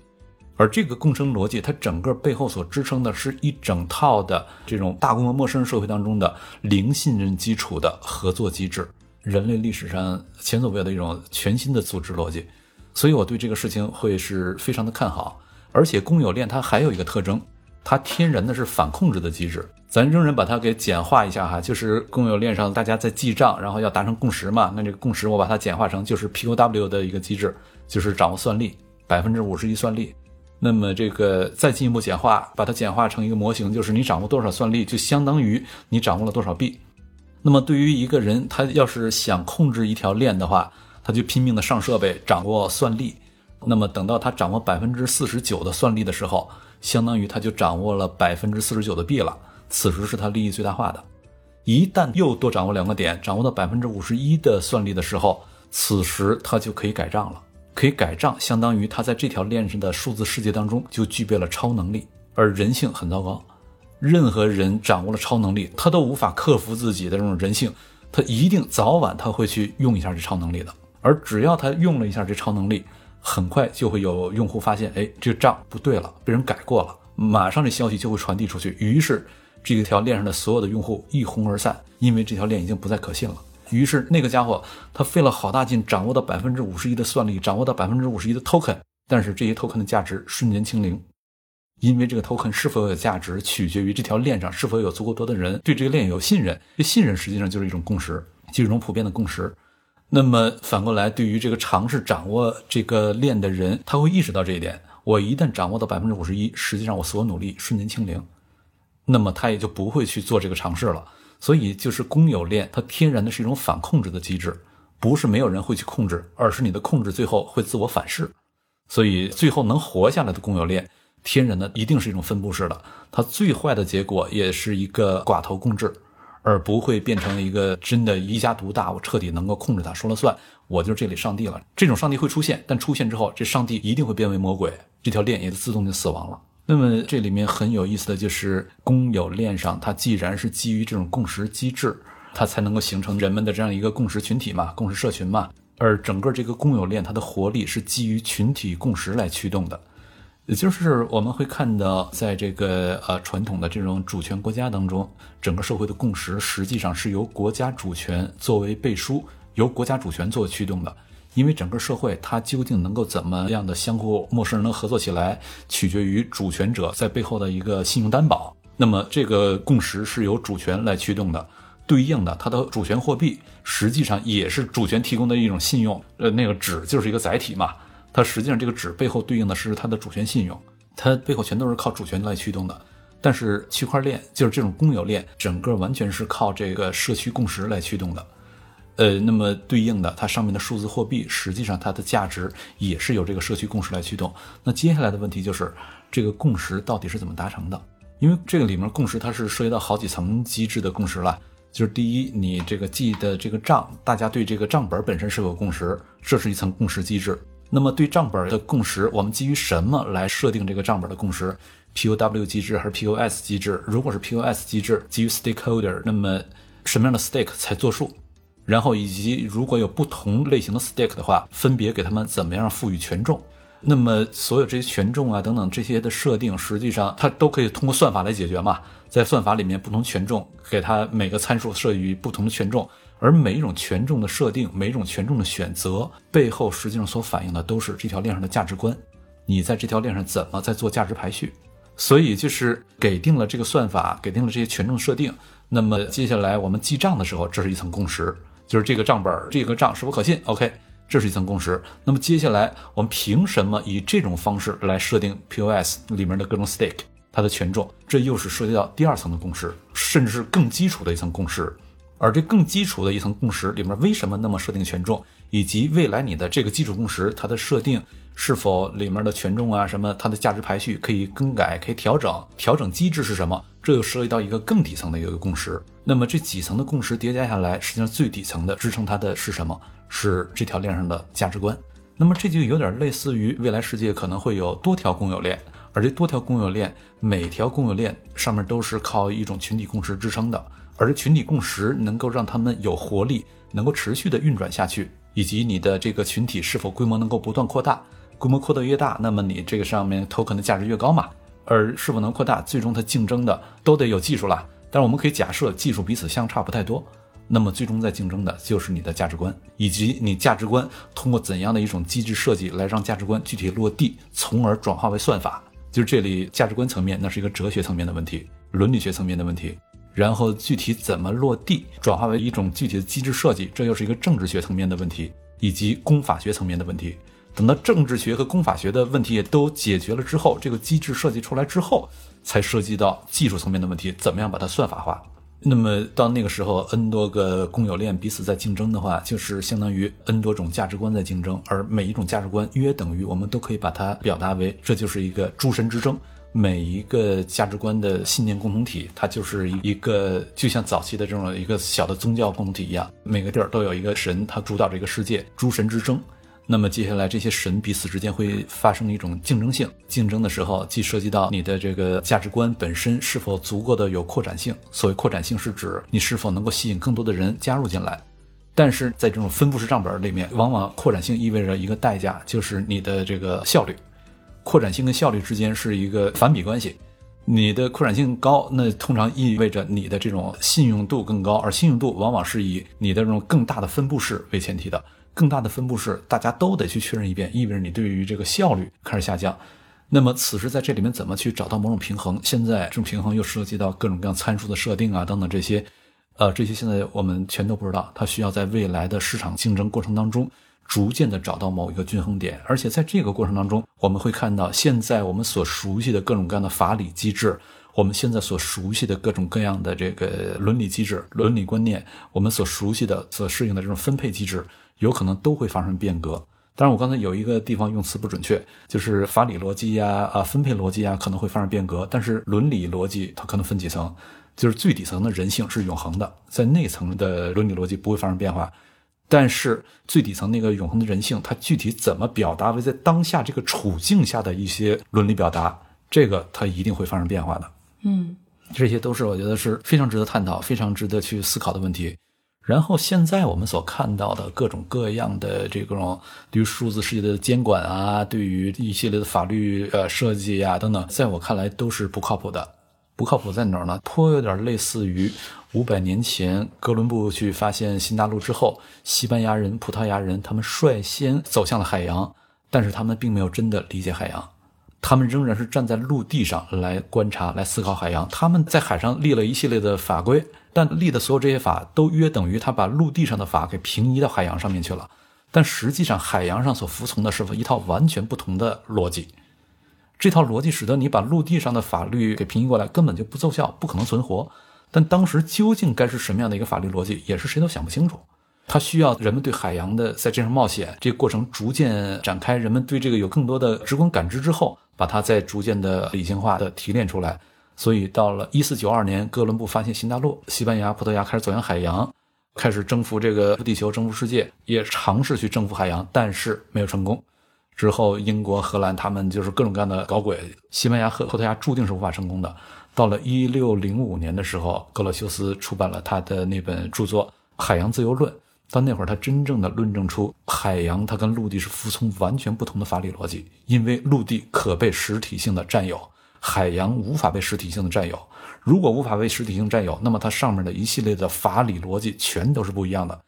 而这个共生逻辑，它整个背后所支撑的是一整套的这种大规模陌生人社会当中的零信任基础的合作机制，人类历史上前所未有的一种全新的组织逻辑，所以我对这个事情会是非常的看好，而且公有链它还有一个特征。它天然的是反控制的机制，咱仍然把它给简化一下哈，就是公有链上大家在记账，然后要达成共识嘛，那这个共识我把它简化成就是 POW 的一个机制，就是掌握算力百分之五十一算力。那么这个再进一步简化，把它简化成一个模型，就是你掌握多少算力，就相当于你掌握了多少币。那么对于一个人，他要是想控制一条链的话，他就拼命的上设备，掌握算力。那么等到他掌握百分之四十九的算力的时候，相当于他就掌握了百分之四十九的币了，此时是他利益最大化的。一旦又多掌握两个点，掌握到百分之五十一的算力的时候，此时他就可以改账了。可以改账，相当于他在这条链上的数字世界当中就具备了超能力。而人性很糟糕，任何人掌握了超能力，他都无法克服自己的这种人性，他一定早晚他会去用一下这超能力的。而只要他用了一下这超能力，很快就会有用户发现，哎，这个账不对了，被人改过了，马上这消息就会传递出去，于是这一条链上的所有的用户一哄而散，因为这条链已经不再可信了。于是那个家伙他费了好大劲，掌握到百分之五十一的算力，掌握到百分之五十一的 token，但是这些 token 的价值瞬间清零。因为这个 token 是否有价值，取决于这条链上是否有足够多的人对这个链有信任。这信任实际上就是一种共识，就是一种普遍的共识。那么反过来，对于这个尝试掌握这个链的人，他会意识到这一点：我一旦掌握到百分之五十一，实际上我所有努力瞬间清零，那么他也就不会去做这个尝试了。所以，就是公有链，它天然的是一种反控制的机制，不是没有人会去控制，而是你的控制最后会自我反噬。所以，最后能活下来的公有链。天然的一定是一种分布式的，它最坏的结果也是一个寡头共治，而不会变成一个真的一家独大，我彻底能够控制它说了算，我就是这里上帝了。这种上帝会出现，但出现之后，这上帝一定会变为魔鬼，这条链也就自动就死亡了。那么这里面很有意思的就是公有链上，它既然是基于这种共识机制，它才能够形成人们的这样一个共识群体嘛，共识社群嘛。而整个这个公有链，它的活力是基于群体共识来驱动的。也就是我们会看到，在这个呃传统的这种主权国家当中，整个社会的共识实际上是由国家主权作为背书，由国家主权作为驱动的。因为整个社会它究竟能够怎么样的相互陌生人能合作起来，取决于主权者在背后的一个信用担保。那么这个共识是由主权来驱动的，对应的它的主权货币实际上也是主权提供的一种信用，呃，那个纸就是一个载体嘛。它实际上这个纸背后对应的是它的主权信用，它背后全都是靠主权来驱动的。但是区块链就是这种公有链，整个完全是靠这个社区共识来驱动的。呃，那么对应的它上面的数字货币，实际上它的价值也是由这个社区共识来驱动。那接下来的问题就是这个共识到底是怎么达成的？因为这个里面共识它是涉及到好几层机制的共识了。就是第一，你这个记的这个账，大家对这个账本本身是有共识，这是一层共识机制。那么对账本的共识，我们基于什么来设定这个账本的共识？POW 机制还是 POS 机制？如果是 POS 机制，基于 stakeholder，那么什么样的 stake 才作数？然后以及如果有不同类型的 stake 的话，分别给他们怎么样赋予权重？那么所有这些权重啊等等这些的设定，实际上它都可以通过算法来解决嘛？在算法里面，不同权重给它每个参数设于不同的权重。而每一种权重的设定，每一种权重的选择背后，实际上所反映的都是这条链上的价值观。你在这条链上怎么在做价值排序？所以就是给定了这个算法，给定了这些权重设定。那么接下来我们记账的时候，这是一层共识，就是这个账本这个账是否可信？OK，这是一层共识。那么接下来我们凭什么以这种方式来设定 POS 里面的各种 stake 它的权重？这又是涉及到第二层的共识，甚至是更基础的一层共识。而这更基础的一层共识里面，为什么那么设定权重，以及未来你的这个基础共识它的设定是否里面的权重啊什么，它的价值排序可以更改，可以调整，调整机制是什么？这又涉及到一个更底层的一个共识。那么这几层的共识叠加下来，实际上最底层的支撑它的是什么？是这条链上的价值观。那么这就有点类似于未来世界可能会有多条公有链，而这多条公有链，每条公有链上面都是靠一种群体共识支撑的。而群体共识能够让他们有活力，能够持续的运转下去，以及你的这个群体是否规模能够不断扩大，规模扩得越大，那么你这个上面 token 的价值越高嘛。而是否能扩大，最终它竞争的都得有技术了。但是我们可以假设技术彼此相差不太多，那么最终在竞争的就是你的价值观，以及你价值观通过怎样的一种机制设计来让价值观具体落地，从而转化为算法。就是这里价值观层面，那是一个哲学层面的问题，伦理学层面的问题。然后具体怎么落地，转化为一种具体的机制设计，这又是一个政治学层面的问题，以及公法学层面的问题。等到政治学和公法学的问题也都解决了之后，这个机制设计出来之后，才涉及到技术层面的问题，怎么样把它算法化？那么到那个时候，n 多个公有链彼此在竞争的话，就是相当于 n 多种价值观在竞争，而每一种价值观约等于我们都可以把它表达为，这就是一个诸神之争。每一个价值观的信念共同体，它就是一个，就像早期的这种一个小的宗教共同体一样，每个地儿都有一个神，它主导这个世界，诸神之争。那么接下来这些神彼此之间会发生一种竞争性，竞争的时候既涉及到你的这个价值观本身是否足够的有扩展性。所谓扩展性是指你是否能够吸引更多的人加入进来。但是在这种分布式账本里面，往往扩展性意味着一个代价，就是你的这个效率。扩展性跟效率之间是一个反比关系。你的扩展性高，那通常意味着你的这种信用度更高，而信用度往往是以你的这种更大的分布式为前提的。更大的分布式，大家都得去确认一遍，意味着你对于这个效率开始下降。那么此时在这里面怎么去找到某种平衡？现在这种平衡又涉及到各种各样参数的设定啊，等等这些，呃，这些现在我们全都不知道。它需要在未来的市场竞争过程当中，逐渐的找到某一个均衡点。而且在这个过程当中，我们会看到现在我们所熟悉的各种各样的法理机制，我们现在所熟悉的各种各样的这个伦理机制、伦理观念，我们所熟悉的、所适应的这种分配机制。有可能都会发生变革。当然，我刚才有一个地方用词不准确，就是法理逻辑呀、啊分配逻辑呀可能会发生变革，但是伦理逻辑它可能分几层，就是最底层的人性是永恒的，在内层的伦理逻辑不会发生变化，但是最底层那个永恒的人性，它具体怎么表达为在当下这个处境下的一些伦理表达，这个它一定会发生变化的。嗯，这些都是我觉得是非常值得探讨、非常值得去思考的问题。然后现在我们所看到的各种各样的这种对于数字世界的监管啊，对于一系列的法律呃设计啊等等，在我看来都是不靠谱的。不靠谱在哪儿呢？颇有点类似于五百年前哥伦布去发现新大陆之后，西班牙人、葡萄牙人他们率先走向了海洋，但是他们并没有真的理解海洋。他们仍然是站在陆地上来观察、来思考海洋。他们在海上立了一系列的法规，但立的所有这些法都约等于他把陆地上的法给平移到海洋上面去了。但实际上，海洋上所服从的是一套完全不同的逻辑。这套逻辑使得你把陆地上的法律给平移过来，根本就不奏效，不可能存活。但当时究竟该是什么样的一个法律逻辑，也是谁都想不清楚。它需要人们对海洋的在这上冒险这个过程逐渐展开，人们对这个有更多的直观感知之后，把它再逐渐的理性化的提炼出来。所以到了一四九二年，哥伦布发现新大陆，西班牙、葡萄牙开始走向海洋，开始征服这个地球，征服世界，也尝试去征服海洋，但是没有成功。之后，英国、荷兰他们就是各种各样的搞鬼，西班牙和葡萄牙注定是无法成功的。到了一六零五年的时候，格罗修斯出版了他的那本著作《海洋自由论》。到那会儿，他真正的论证出海洋它跟陆地是服从完全不同的法理逻辑，因为陆地可被实体性的占有，海洋无法被实体性的占有。如果无法被实体性占有，那么它上面的一系列的法理逻辑全都是不一样的。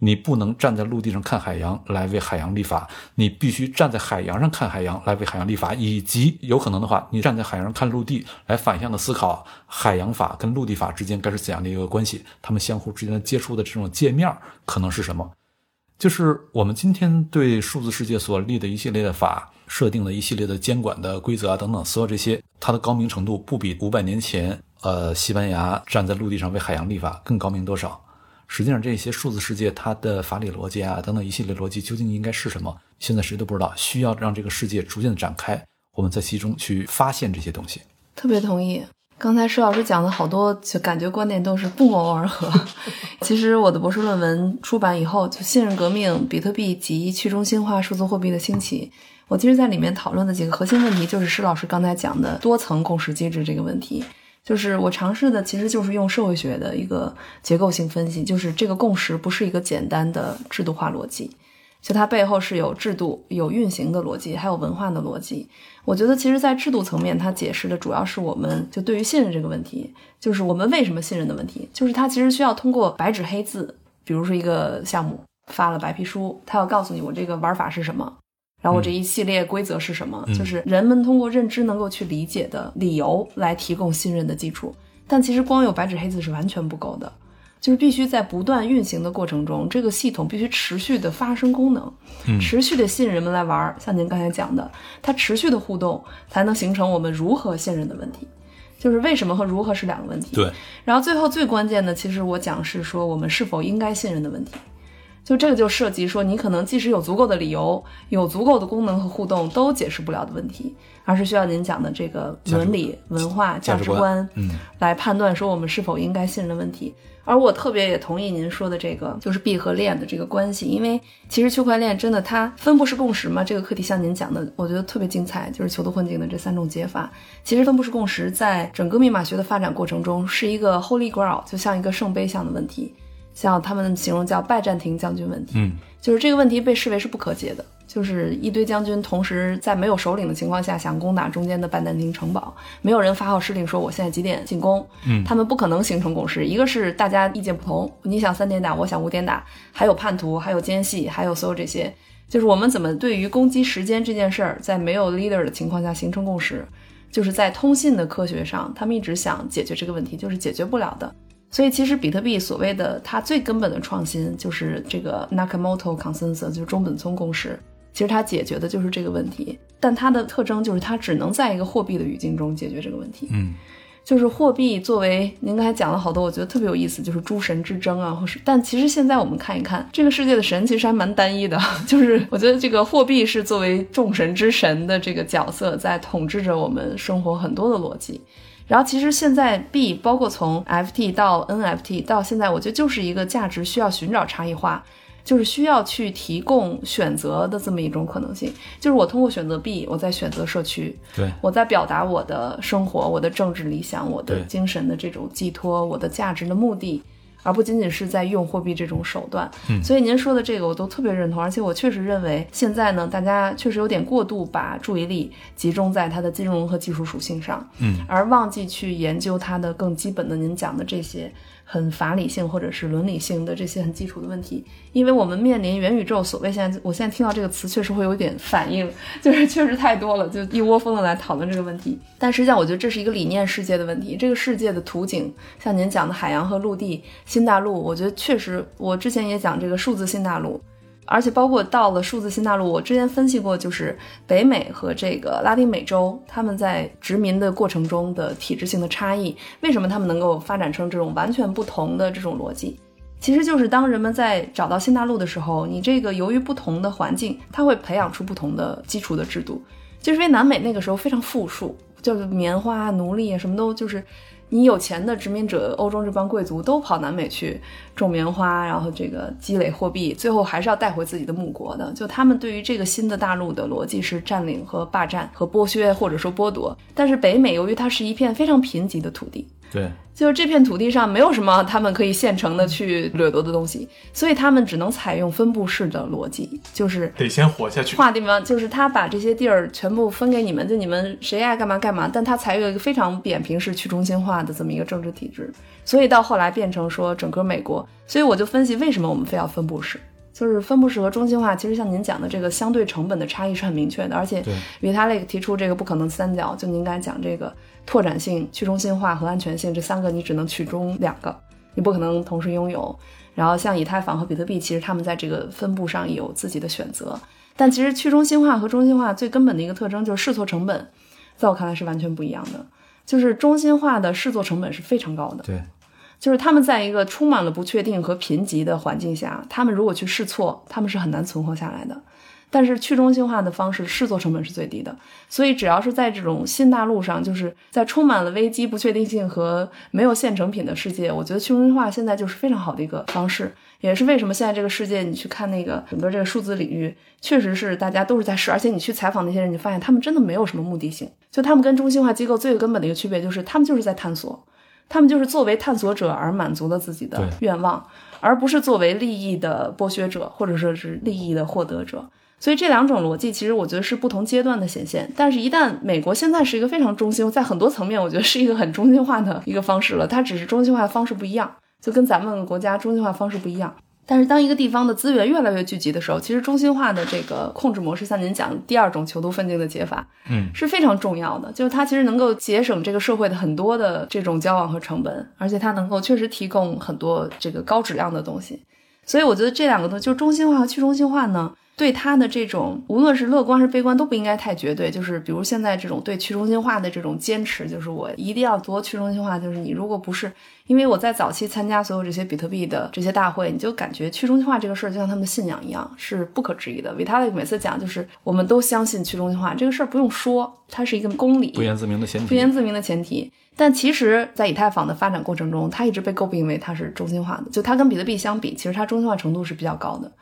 你不能站在陆地上看海洋来为海洋立法，你必须站在海洋上看海洋来为海洋立法，以及有可能的话，你站在海洋上看陆地来反向的思考海洋法跟陆地法之间该是怎样的一个关系，他们相互之间的接触的这种界面可能是什么？就是我们今天对数字世界所立的一系列的法设定的一系列的监管的规则啊等等，所有这些它的高明程度不比五百年前呃西班牙站在陆地上为海洋立法更高明多少？实际上，这些数字世界它的法理逻辑啊，等等一系列逻辑究竟应该是什么？现在谁都不知道。需要让这个世界逐渐的展开，我们在其中去发现这些东西。特别同意。刚才施老师讲的好多，就感觉观点都是不谋而合。其实我的博士论文出版以后，就信任革命、比特币及去中心化数字货币的兴起，我其实在里面讨论的几个核心问题，就是施老师刚才讲的多层共识机制这个问题。就是我尝试的，其实就是用社会学的一个结构性分析，就是这个共识不是一个简单的制度化逻辑，就它背后是有制度、有运行的逻辑，还有文化的逻辑。我觉得，其实，在制度层面，它解释的主要是我们就对于信任这个问题，就是我们为什么信任的问题，就是它其实需要通过白纸黑字，比如说一个项目发了白皮书，它要告诉你我这个玩法是什么。然后我这一系列规则是什么？就是人们通过认知能够去理解的理由来提供信任的基础。但其实光有白纸黑字是完全不够的，就是必须在不断运行的过程中，这个系统必须持续的发生功能，持续的吸引人们来玩。像您刚才讲的，它持续的互动才能形成我们如何信任的问题。就是为什么和如何是两个问题。对。然后最后最关键的，其实我讲是说我们是否应该信任的问题。就这个就涉及说，你可能即使有足够的理由、有足够的功能和互动，都解释不了的问题，而是需要您讲的这个伦理、文化、价值观，嗯，来判断说我们是否应该信任的问题。而我特别也同意您说的这个，就是闭合链的这个关系，因为其实区块链真的它分布式共识嘛，这个课题像您讲的，我觉得特别精彩，就是囚徒困境的这三种解法。其实分布式共识在整个密码学的发展过程中是一个 holy grail，就像一个圣杯像的问题。像他们形容叫拜占庭将军问题，嗯，就是这个问题被视为是不可解的，就是一堆将军同时在没有首领的情况下想攻打中间的拜占庭城堡，没有人发号施令说我现在几点进攻，嗯他们不可能形成共识。一个是大家意见不同，你想三点打，我想五点打，还有叛徒，还有奸细，还有所有这些，就是我们怎么对于攻击时间这件事儿，在没有 leader 的情况下形成共识，就是在通信的科学上，他们一直想解决这个问题，就是解决不了的。所以其实比特币所谓的它最根本的创新，就是这个 Nakamoto Consensus，就是中本聪共识。其实它解决的就是这个问题，但它的特征就是它只能在一个货币的语境中解决这个问题。嗯，就是货币作为您刚才讲了好多，我觉得特别有意思，就是诸神之争啊，或是但其实现在我们看一看这个世界的神其实还蛮单一的，就是我觉得这个货币是作为众神之神的这个角色在统治着我们生活很多的逻辑。然后其实现在币包括从 FT 到 NFT 到现在，我觉得就是一个价值需要寻找差异化。就是需要去提供选择的这么一种可能性，就是我通过选择 B，，我在选择社区，对，我在表达我的生活、我的政治理想、我的精神的这种寄托、我的价值的目的，而不仅仅是在用货币这种手段。嗯所以您说的这个我都特别认同，而且我确实认为现在呢，大家确实有点过度把注意力集中在它的金融和技术属性上，嗯，而忘记去研究它的更基本的您讲的这些很法理性或者是伦理性的这些很基础的问题。因为我们面临元宇宙，所谓现在，我现在听到这个词确实会有点反应，就是确实太多了，就一窝蜂的来讨论这个问题。但实际上，我觉得这是一个理念世界的问题。这个世界的图景，像您讲的海洋和陆地、新大陆，我觉得确实，我之前也讲这个数字新大陆。而且包括到了数字新大陆，我之前分析过，就是北美和这个拉丁美洲，他们在殖民的过程中的体制性的差异，为什么他们能够发展成这种完全不同的这种逻辑？其实就是当人们在找到新大陆的时候，你这个由于不同的环境，它会培养出不同的基础的制度。就是因为南美那个时候非常富庶，就是棉花、奴隶啊，什么都就是。你有钱的殖民者，欧洲这帮贵族都跑南美去种棉花，然后这个积累货币，最后还是要带回自己的母国的。就他们对于这个新的大陆的逻辑是占领和霸占和剥削，或者说剥夺。但是北美由于它是一片非常贫瘠的土地，对，就是这片土地上没有什么他们可以现成的去掠夺的东西，所以他们只能采用分布式的逻辑，就是得先活下去。划地方，就是他把这些地儿全部分给你们，就你们谁爱干嘛干嘛，但他采用一个非常扁平式去中心化的这么一个政治体制，所以到后来变成说整个美国，所以我就分析为什么我们非要分布式。就是分布式和中心化，其实像您讲的这个相对成本的差异是很明确的，而且对 Vitalik 提出这个不可能三角，就您刚才讲这个拓展性、去中心化和安全性这三个，你只能取中两个，你不可能同时拥有。然后像以太坊和比特币，其实他们在这个分布上有自己的选择，但其实去中心化和中心化最根本的一个特征就是试错成本，在我看来是完全不一样的。就是中心化的试错成本是非常高的，对，就是他们在一个充满了不确定和贫瘠的环境下，他们如果去试错，他们是很难存活下来的。但是去中心化的方式试错成本是最低的，所以只要是在这种新大陆上，就是在充满了危机、不确定性和没有现成品的世界，我觉得去中心化现在就是非常好的一个方式，也是为什么现在这个世界你去看那个整个这个数字领域，确实是大家都是在试，而且你去采访那些人，你发现他们真的没有什么目的性，就他们跟中心化机构最根本的一个区别就是他们就是在探索。他们就是作为探索者而满足了自己的愿望，而不是作为利益的剥削者，或者说是利益的获得者。所以这两种逻辑，其实我觉得是不同阶段的显现。但是，一旦美国现在是一个非常中心，在很多层面，我觉得是一个很中心化的一个方式了。它只是中心化的方式不一样，就跟咱们国家中心化方式不一样。但是，当一个地方的资源越来越聚集的时候，其实中心化的这个控制模式，像您讲的第二种囚徒奋进的解法，嗯，是非常重要的。就是它其实能够节省这个社会的很多的这种交往和成本，而且它能够确实提供很多这个高质量的东西。所以我觉得这两个东西，就中心化和去中心化呢，对他的这种无论是乐观还是悲观，都不应该太绝对。就是比如现在这种对去中心化的这种坚持，就是我一定要多去中心化。就是你如果不是，因为我在早期参加所有这些比特币的这些大会，你就感觉去中心化这个事儿就像他们的信仰一样，是不可质疑的。Vitalik 每次讲就是我们都相信去中心化这个事儿不用说，它是一个公理，不言自明的前提。不言自明的前提。但其实，在以太坊的发展过程中，它一直被诟病为它是中心化的。就它跟比特币相比，其实它中心化程度是比较高的。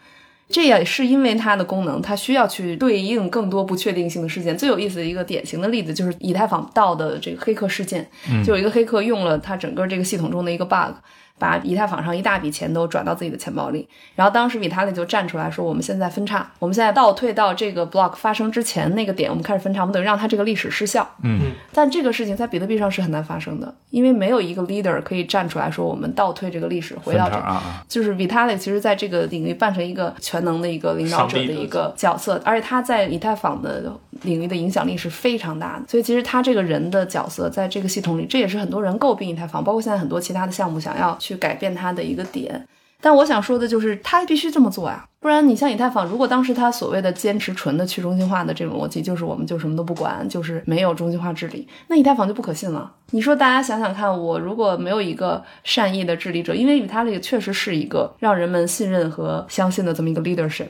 这也是因为它的功能，它需要去对应更多不确定性的事件。最有意思的一个典型的例子就是以太坊盗的这个黑客事件，就有一个黑客用了它整个这个系统中的一个 bug，把以太坊上一大笔钱都转到自己的钱包里。然后当时比特币就站出来说，我们现在分叉，我们现在倒退到这个 block 发生之前那个点，我们开始分叉，我们等于让它这个历史失效。嗯，但这个事情在比特币上是很难发生的，因为没有一个 leader 可以站出来说，我们倒退这个历史，回到这个。啊啊，就是 Vitalik 其实在这个领域扮成一个全能的一个领导者的一个角色，而且他在以太坊的领域的影响力是非常大的。所以其实他这个人的角色在这个系统里，这也是很多人诟病以太坊，包括现在很多其他的项目想要去改变它的一个点。但我想说的就是，他必须这么做呀，不然你像以太坊，如果当时他所谓的坚持纯的去中心化的这种逻辑，就是我们就什么都不管，就是没有中心化治理，那以太坊就不可信了。你说大家想想看，我如果没有一个善意的治理者，因为 Vitalik 确实是一个让人们信任和相信的这么一个 leadership。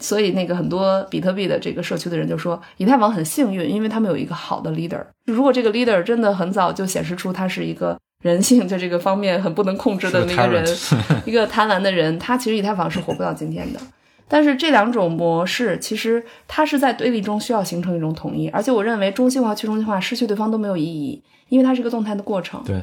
所以，那个很多比特币的这个社区的人就说，以太坊很幸运，因为他们有一个好的 leader。如果这个 leader 真的很早就显示出他是一个人性在这个方面很不能控制的那个人，一个贪婪的人，他其实以太坊是活不到今天的。但是这两种模式其实它是在对立中需要形成一种统一，而且我认为中心化、去中心化失去对方都没有意义，因为它是一个动态的过程。对，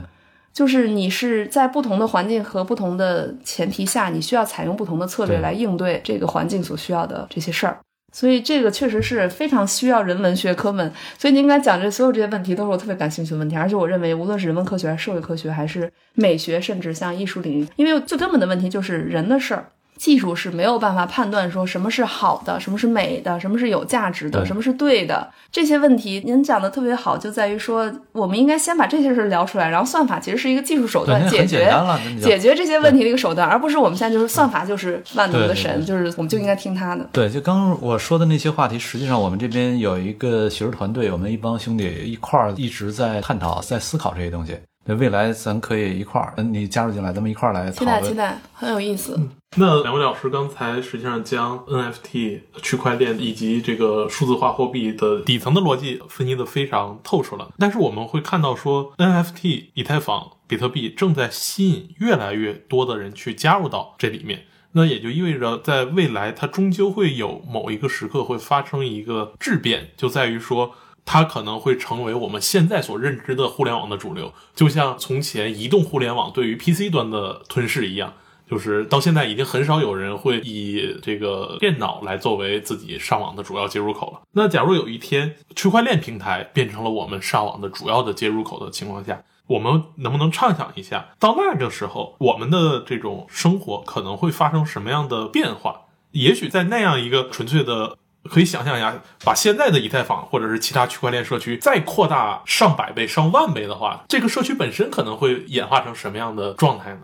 就是你是在不同的环境和不同的前提下，你需要采用不同的策略来应对这个环境所需要的这些事儿。所以这个确实是非常需要人文学科们。所以您刚才讲这所有这些问题都是我特别感兴趣的问题，而且我认为无论是人文科学、还是社会科学，还是美学，甚至像艺术领域，因为最根本的问题就是人的事儿。技术是没有办法判断说什么是好的，什么是美的，什么是有价值的，什么是对的。这些问题您讲的特别好，就在于说我们应该先把这些事儿聊出来，然后算法其实是一个技术手，段解决解决这些问题的一个手段，而不是我们现在就是算法就是万能的神，就是我们就应该听他的。对，就刚刚我说的那些话题，实际上我们这边有一个学术团队，我们一帮兄弟一块儿一直在探讨、在思考这些东西。那，未来咱可以一块儿，嗯你加入进来，咱们一块儿来讨期待期。待，很有意思。那两位老师刚才实际上将 NFT、区块链以及这个数字化货币的底层的逻辑分析的非常透彻了。但是我们会看到说，NFT、以太坊、比特币正在吸引越来越多的人去加入到这里面。那也就意味着，在未来它终究会有某一个时刻会发生一个质变，就在于说。它可能会成为我们现在所认知的互联网的主流，就像从前移动互联网对于 PC 端的吞噬一样。就是到现在已经很少有人会以这个电脑来作为自己上网的主要接入口了。那假如有一天区块链平台变成了我们上网的主要的接入口的情况下，我们能不能畅想一下，到那个时候我们的这种生活可能会发生什么样的变化？也许在那样一个纯粹的。可以想象一下，把现在的以太坊或者是其他区块链社区再扩大上百倍、上万倍的话，这个社区本身可能会演化成什么样的状态呢？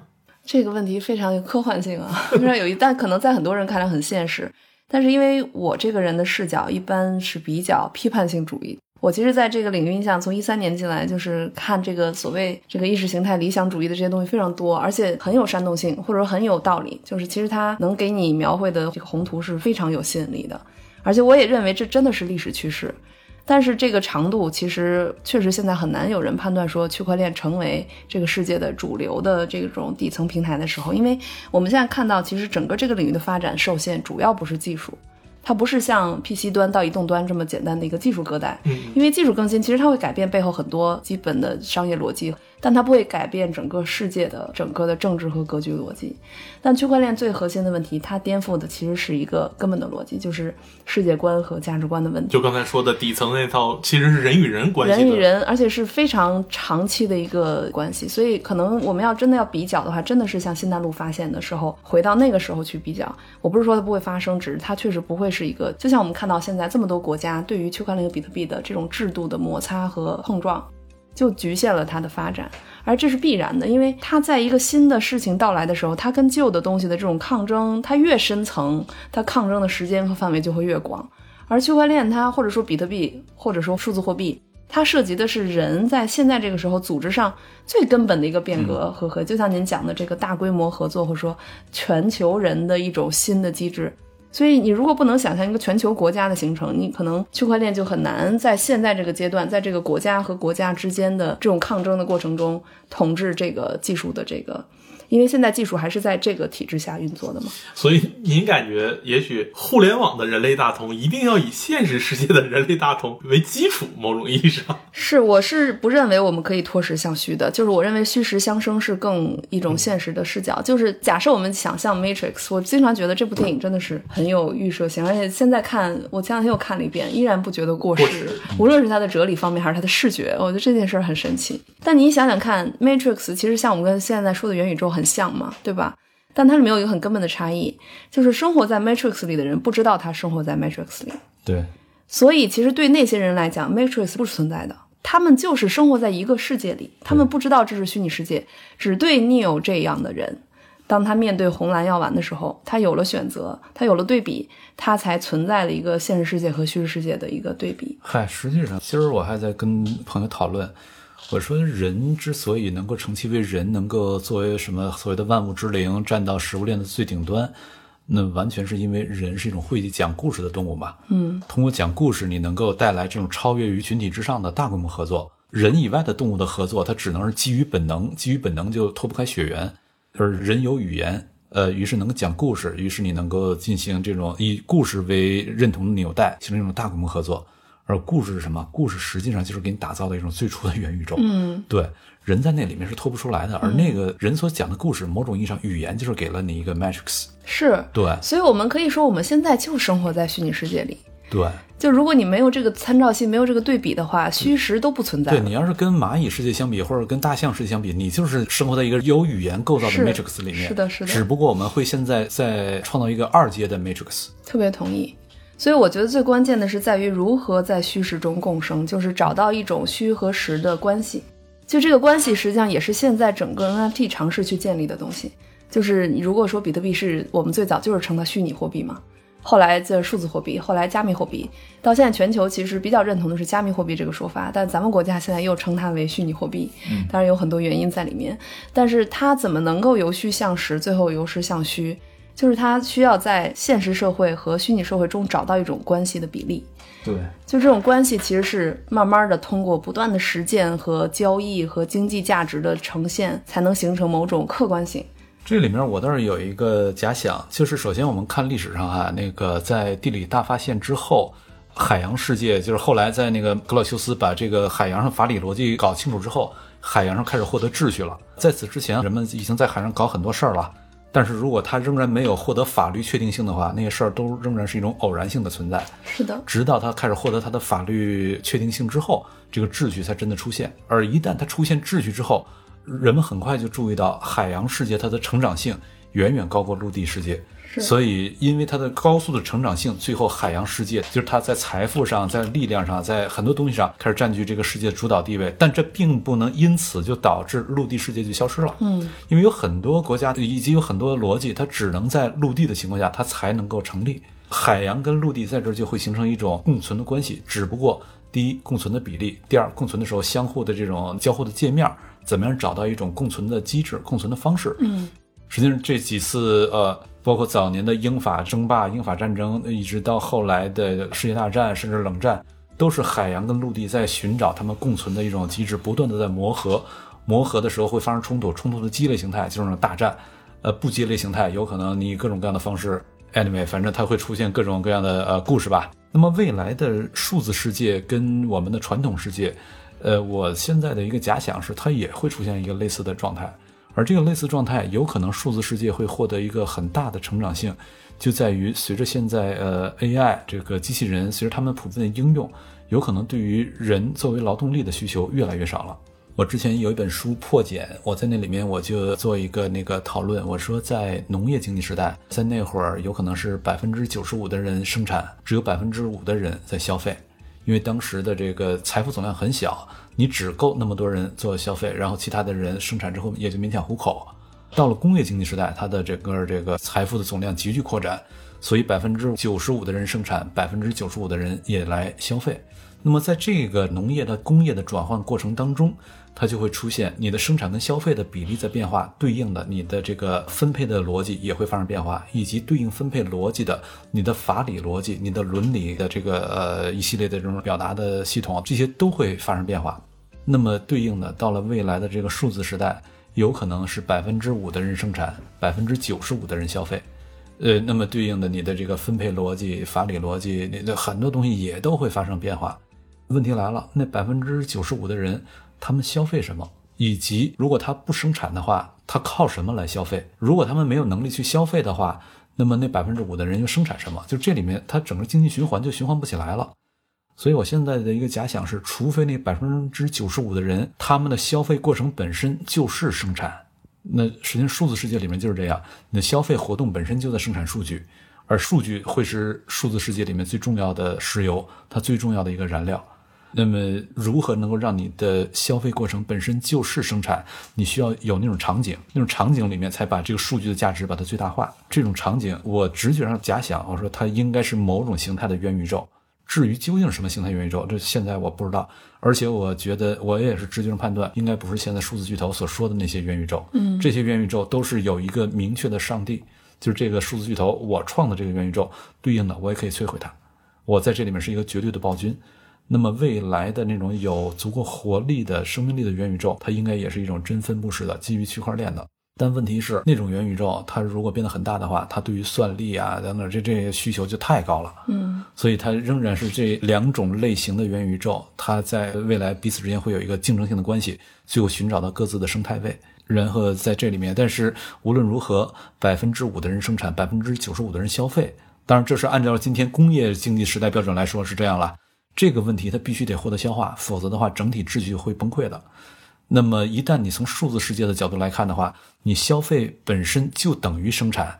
这个问题非常有科幻性啊，非常有意，但可能在很多人看来很现实。但是因为我这个人的视角一般是比较批判性主义，我其实在这个领域，印象从一三年进来，就是看这个所谓这个意识形态、理想主义的这些东西非常多，而且很有煽动性，或者说很有道理。就是其实它能给你描绘的这个宏图是非常有吸引力的，而且我也认为这真的是历史趋势。但是这个长度其实确实现在很难有人判断说区块链成为这个世界的主流的这种底层平台的时候，因为我们现在看到，其实整个这个领域的发展受限主要不是技术，它不是像 PC 端到移动端这么简单的一个技术隔代，嗯，因为技术更新其实它会改变背后很多基本的商业逻辑，但它不会改变整个世界的整个的政治和格局逻辑。但区块链最核心的问题，它颠覆的其实是一个根本的逻辑，就是世界观和价值观的问题。就刚才说的底层那套，其实是人与人关系的。人与人，而且是非常长期的一个关系，所以可能我们要真的要比较的话，真的是像新大陆发现的时候，回到那个时候去比较。我不是说它不会发生，只是它确实不会是一个，就像我们看到现在这么多国家对于区块链和比特币的这种制度的摩擦和碰撞，就局限了它的发展。而这是必然的，因为它在一个新的事情到来的时候，它跟旧的东西的这种抗争，它越深层，它抗争的时间和范围就会越广。而区块链它或者说比特币或者说数字货币，它涉及的是人在现在这个时候组织上最根本的一个变革和和，就像您讲的这个大规模合作或者说全球人的一种新的机制。所以，你如果不能想象一个全球国家的形成，你可能区块链就很难在现在这个阶段，在这个国家和国家之间的这种抗争的过程中统治这个技术的这个。因为现在技术还是在这个体制下运作的嘛。所以您感觉，也许互联网的人类大同一定要以现实世界的人类大同为基础，某种意义上 是，我是不认为我们可以脱实向虚的，就是我认为虚实相生是更一种现实的视角。就是假设我们想象 Matrix，我经常觉得这部电影真的是很有预设性，而且现在看，我前两天又看了一遍，依然不觉得过时。无论是它的哲理方面还是它的视觉，我觉得这件事儿很神奇。但你想想看，Matrix 其实像我们跟现在说的元宇宙很像嘛，对吧？但它里面有一个很根本的差异，就是生活在 Matrix 里的人不知道他生活在 Matrix 里。对，所以其实对那些人来讲，Matrix 不是存在的，他们就是生活在一个世界里，他们不知道这是虚拟世界。只对 Neo 这样的人，当他面对红蓝药丸的时候，他有了选择，他有了对比，他才存在了一个现实世界和虚实世界的一个对比。嗨，实际上今儿我还在跟朋友讨论。我说，人之所以能够成其为人，能够作为什么所谓的万物之灵，站到食物链的最顶端，那完全是因为人是一种会讲故事的动物嘛。嗯，通过讲故事，你能够带来这种超越于群体之上的大规模合作。人以外的动物的合作，它只能是基于本能，基于本能就脱不开血缘。而人有语言，呃，于是能够讲故事，于是你能够进行这种以故事为认同的纽带，形成一种大规模合作。而故事是什么？故事实际上就是给你打造的一种最初的元宇宙。嗯，对，人在那里面是脱不出来的。而那个人所讲的故事，某种意义上语言就是给了你一个 matrix。是对，所以我们可以说，我们现在就生活在虚拟世界里。对，就如果你没有这个参照系，没有这个对比的话，虚实都不存在。对你要是跟蚂蚁世界相比，或者跟大象世界相比，你就是生活在一个有语言构造的 matrix 里面。是的是的只不过我们会现在在创造一个二阶的 matrix。特别同意。所以我觉得最关键的是在于如何在虚实中共生，就是找到一种虚和实的关系。就这个关系，实际上也是现在整个 NFT 尝试去建立的东西。就是你如果说比特币是我们最早就是称它虚拟货币嘛，后来这数字货币，后来加密货币，到现在全球其实比较认同的是加密货币这个说法，但咱们国家现在又称它为虚拟货币，当然有很多原因在里面。但是它怎么能够由虚向实，最后由实向虚？就是它需要在现实社会和虚拟社会中找到一种关系的比例。对，就这种关系其实是慢慢的通过不断的实践和交易和经济价值的呈现，才能形成某种客观性。这里面我倒是有一个假想，就是首先我们看历史上哈，那个在地理大发现之后，海洋世界就是后来在那个格老修斯把这个海洋上法理逻辑搞清楚之后，海洋上开始获得秩序了。在此之前，人们已经在海上搞很多事儿了。但是如果他仍然没有获得法律确定性的话，那些事儿都仍然是一种偶然性的存在。是的，直到他开始获得他的法律确定性之后，这个秩序才真的出现。而一旦他出现秩序之后，人们很快就注意到海洋世界它的成长性远远高过陆地世界。所以，因为它的高速的成长性，最后海洋世界就是它在财富上、在力量上、在很多东西上开始占据这个世界的主导地位。但这并不能因此就导致陆地世界就消失了。嗯，因为有很多国家以及有很多逻辑，它只能在陆地的情况下，它才能够成立。海洋跟陆地在这儿就会形成一种共存的关系，只不过第一共存的比例，第二共存的时候相互的这种交互的界面，怎么样找到一种共存的机制、共存的方式？嗯，实际上这几次呃，包括早年的英法争霸、英法战争，一直到后来的世界大战，甚至冷战，都是海洋跟陆地在寻找他们共存的一种机制，不断的在磨合。磨合的时候会发生冲突，冲突的激烈形态就是那种大战，呃，不激烈形态有可能你以各种各样的方式，anyway，反正它会出现各种各样的呃故事吧。那么未来的数字世界跟我们的传统世界，呃，我现在的一个假想是，它也会出现一个类似的状态。而这个类似状态，有可能数字世界会获得一个很大的成长性，就在于随着现在呃 AI 这个机器人，随着它们普遍的应用，有可能对于人作为劳动力的需求越来越少了。我之前有一本书破茧，我在那里面我就做一个那个讨论，我说在农业经济时代，在那会儿有可能是百分之九十五的人生产，只有百分之五的人在消费，因为当时的这个财富总量很小，你只够那么多人做消费，然后其他的人生产之后也就勉强糊口。到了工业经济时代，它的整个这个财富的总量急剧扩展，所以百分之九十五的人生产，百分之九十五的人也来消费。那么在这个农业的工业的转换过程当中，它就会出现你的生产跟消费的比例在变化，对应的你的这个分配的逻辑也会发生变化，以及对应分配逻辑的你的法理逻辑、你的伦理的这个呃一系列的这种表达的系统，这些都会发生变化。那么对应的到了未来的这个数字时代，有可能是百分之五的人生产，百分之九十五的人消费。呃，那么对应的你的这个分配逻辑、法理逻辑，你的很多东西也都会发生变化。问题来了，那百分之九十五的人，他们消费什么？以及如果他不生产的话，他靠什么来消费？如果他们没有能力去消费的话，那么那百分之五的人又生产什么？就这里面，它整个经济循环就循环不起来了。所以我现在的一个假想是，除非那百分之九十五的人，他们的消费过程本身就是生产，那实际上数字世界里面就是这样，你的消费活动本身就在生产数据，而数据会是数字世界里面最重要的石油，它最重要的一个燃料。那么，如何能够让你的消费过程本身就是生产？你需要有那种场景，那种场景里面才把这个数据的价值把它最大化。这种场景，我直觉上假想，我说它应该是某种形态的元宇宙。至于究竟是什么形态元宇宙，这现在我不知道。而且我觉得，我也是直觉上判断，应该不是现在数字巨头所说的那些元宇宙。嗯，这些元宇宙都是有一个明确的上帝，就是这个数字巨头我创的这个元宇宙对应的，我也可以摧毁它。我在这里面是一个绝对的暴君。那么未来的那种有足够活力的生命力的元宇宙，它应该也是一种真分布式的基于区块链的。但问题是，那种元宇宙它如果变得很大的话，它对于算力啊等等这这些需求就太高了。嗯，所以它仍然是这两种类型的元宇宙，它在未来彼此之间会有一个竞争性的关系，最后寻找到各自的生态位，然后在这里面。但是无论如何，百分之五的人生产，百分之九十五的人消费，当然这是按照今天工业经济时代标准来说是这样了。这个问题它必须得获得消化，否则的话，整体秩序会崩溃的。那么，一旦你从数字世界的角度来看的话，你消费本身就等于生产，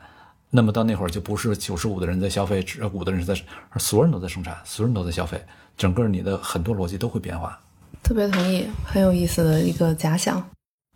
那么到那会儿就不是九十五的人在消费，只五的人是在，而所有人都在生产，所有人都在消费，整个你的很多逻辑都会变化。特别同意，很有意思的一个假想。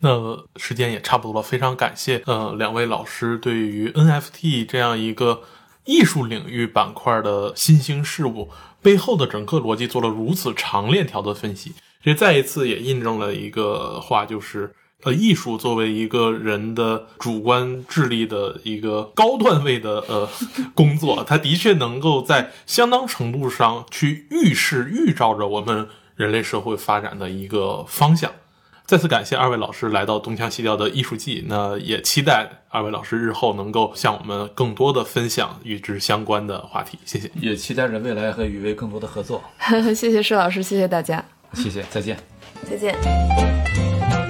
那时间也差不多了，非常感谢呃两位老师对于 NFT 这样一个艺术领域板块的新兴事物。背后的整个逻辑做了如此长链条的分析，这再一次也印证了一个话，就是呃，艺术作为一个人的主观智力的一个高段位的呃 工作，它的确能够在相当程度上去预示、预兆着我们人类社会发展的一个方向。再次感谢二位老师来到东腔西调的艺术季，那也期待二位老师日后能够向我们更多的分享与之相关的话题。谢谢，也期待着未来和雨薇更多的合作。谢谢施老师，谢谢大家，谢谢，再见，再见。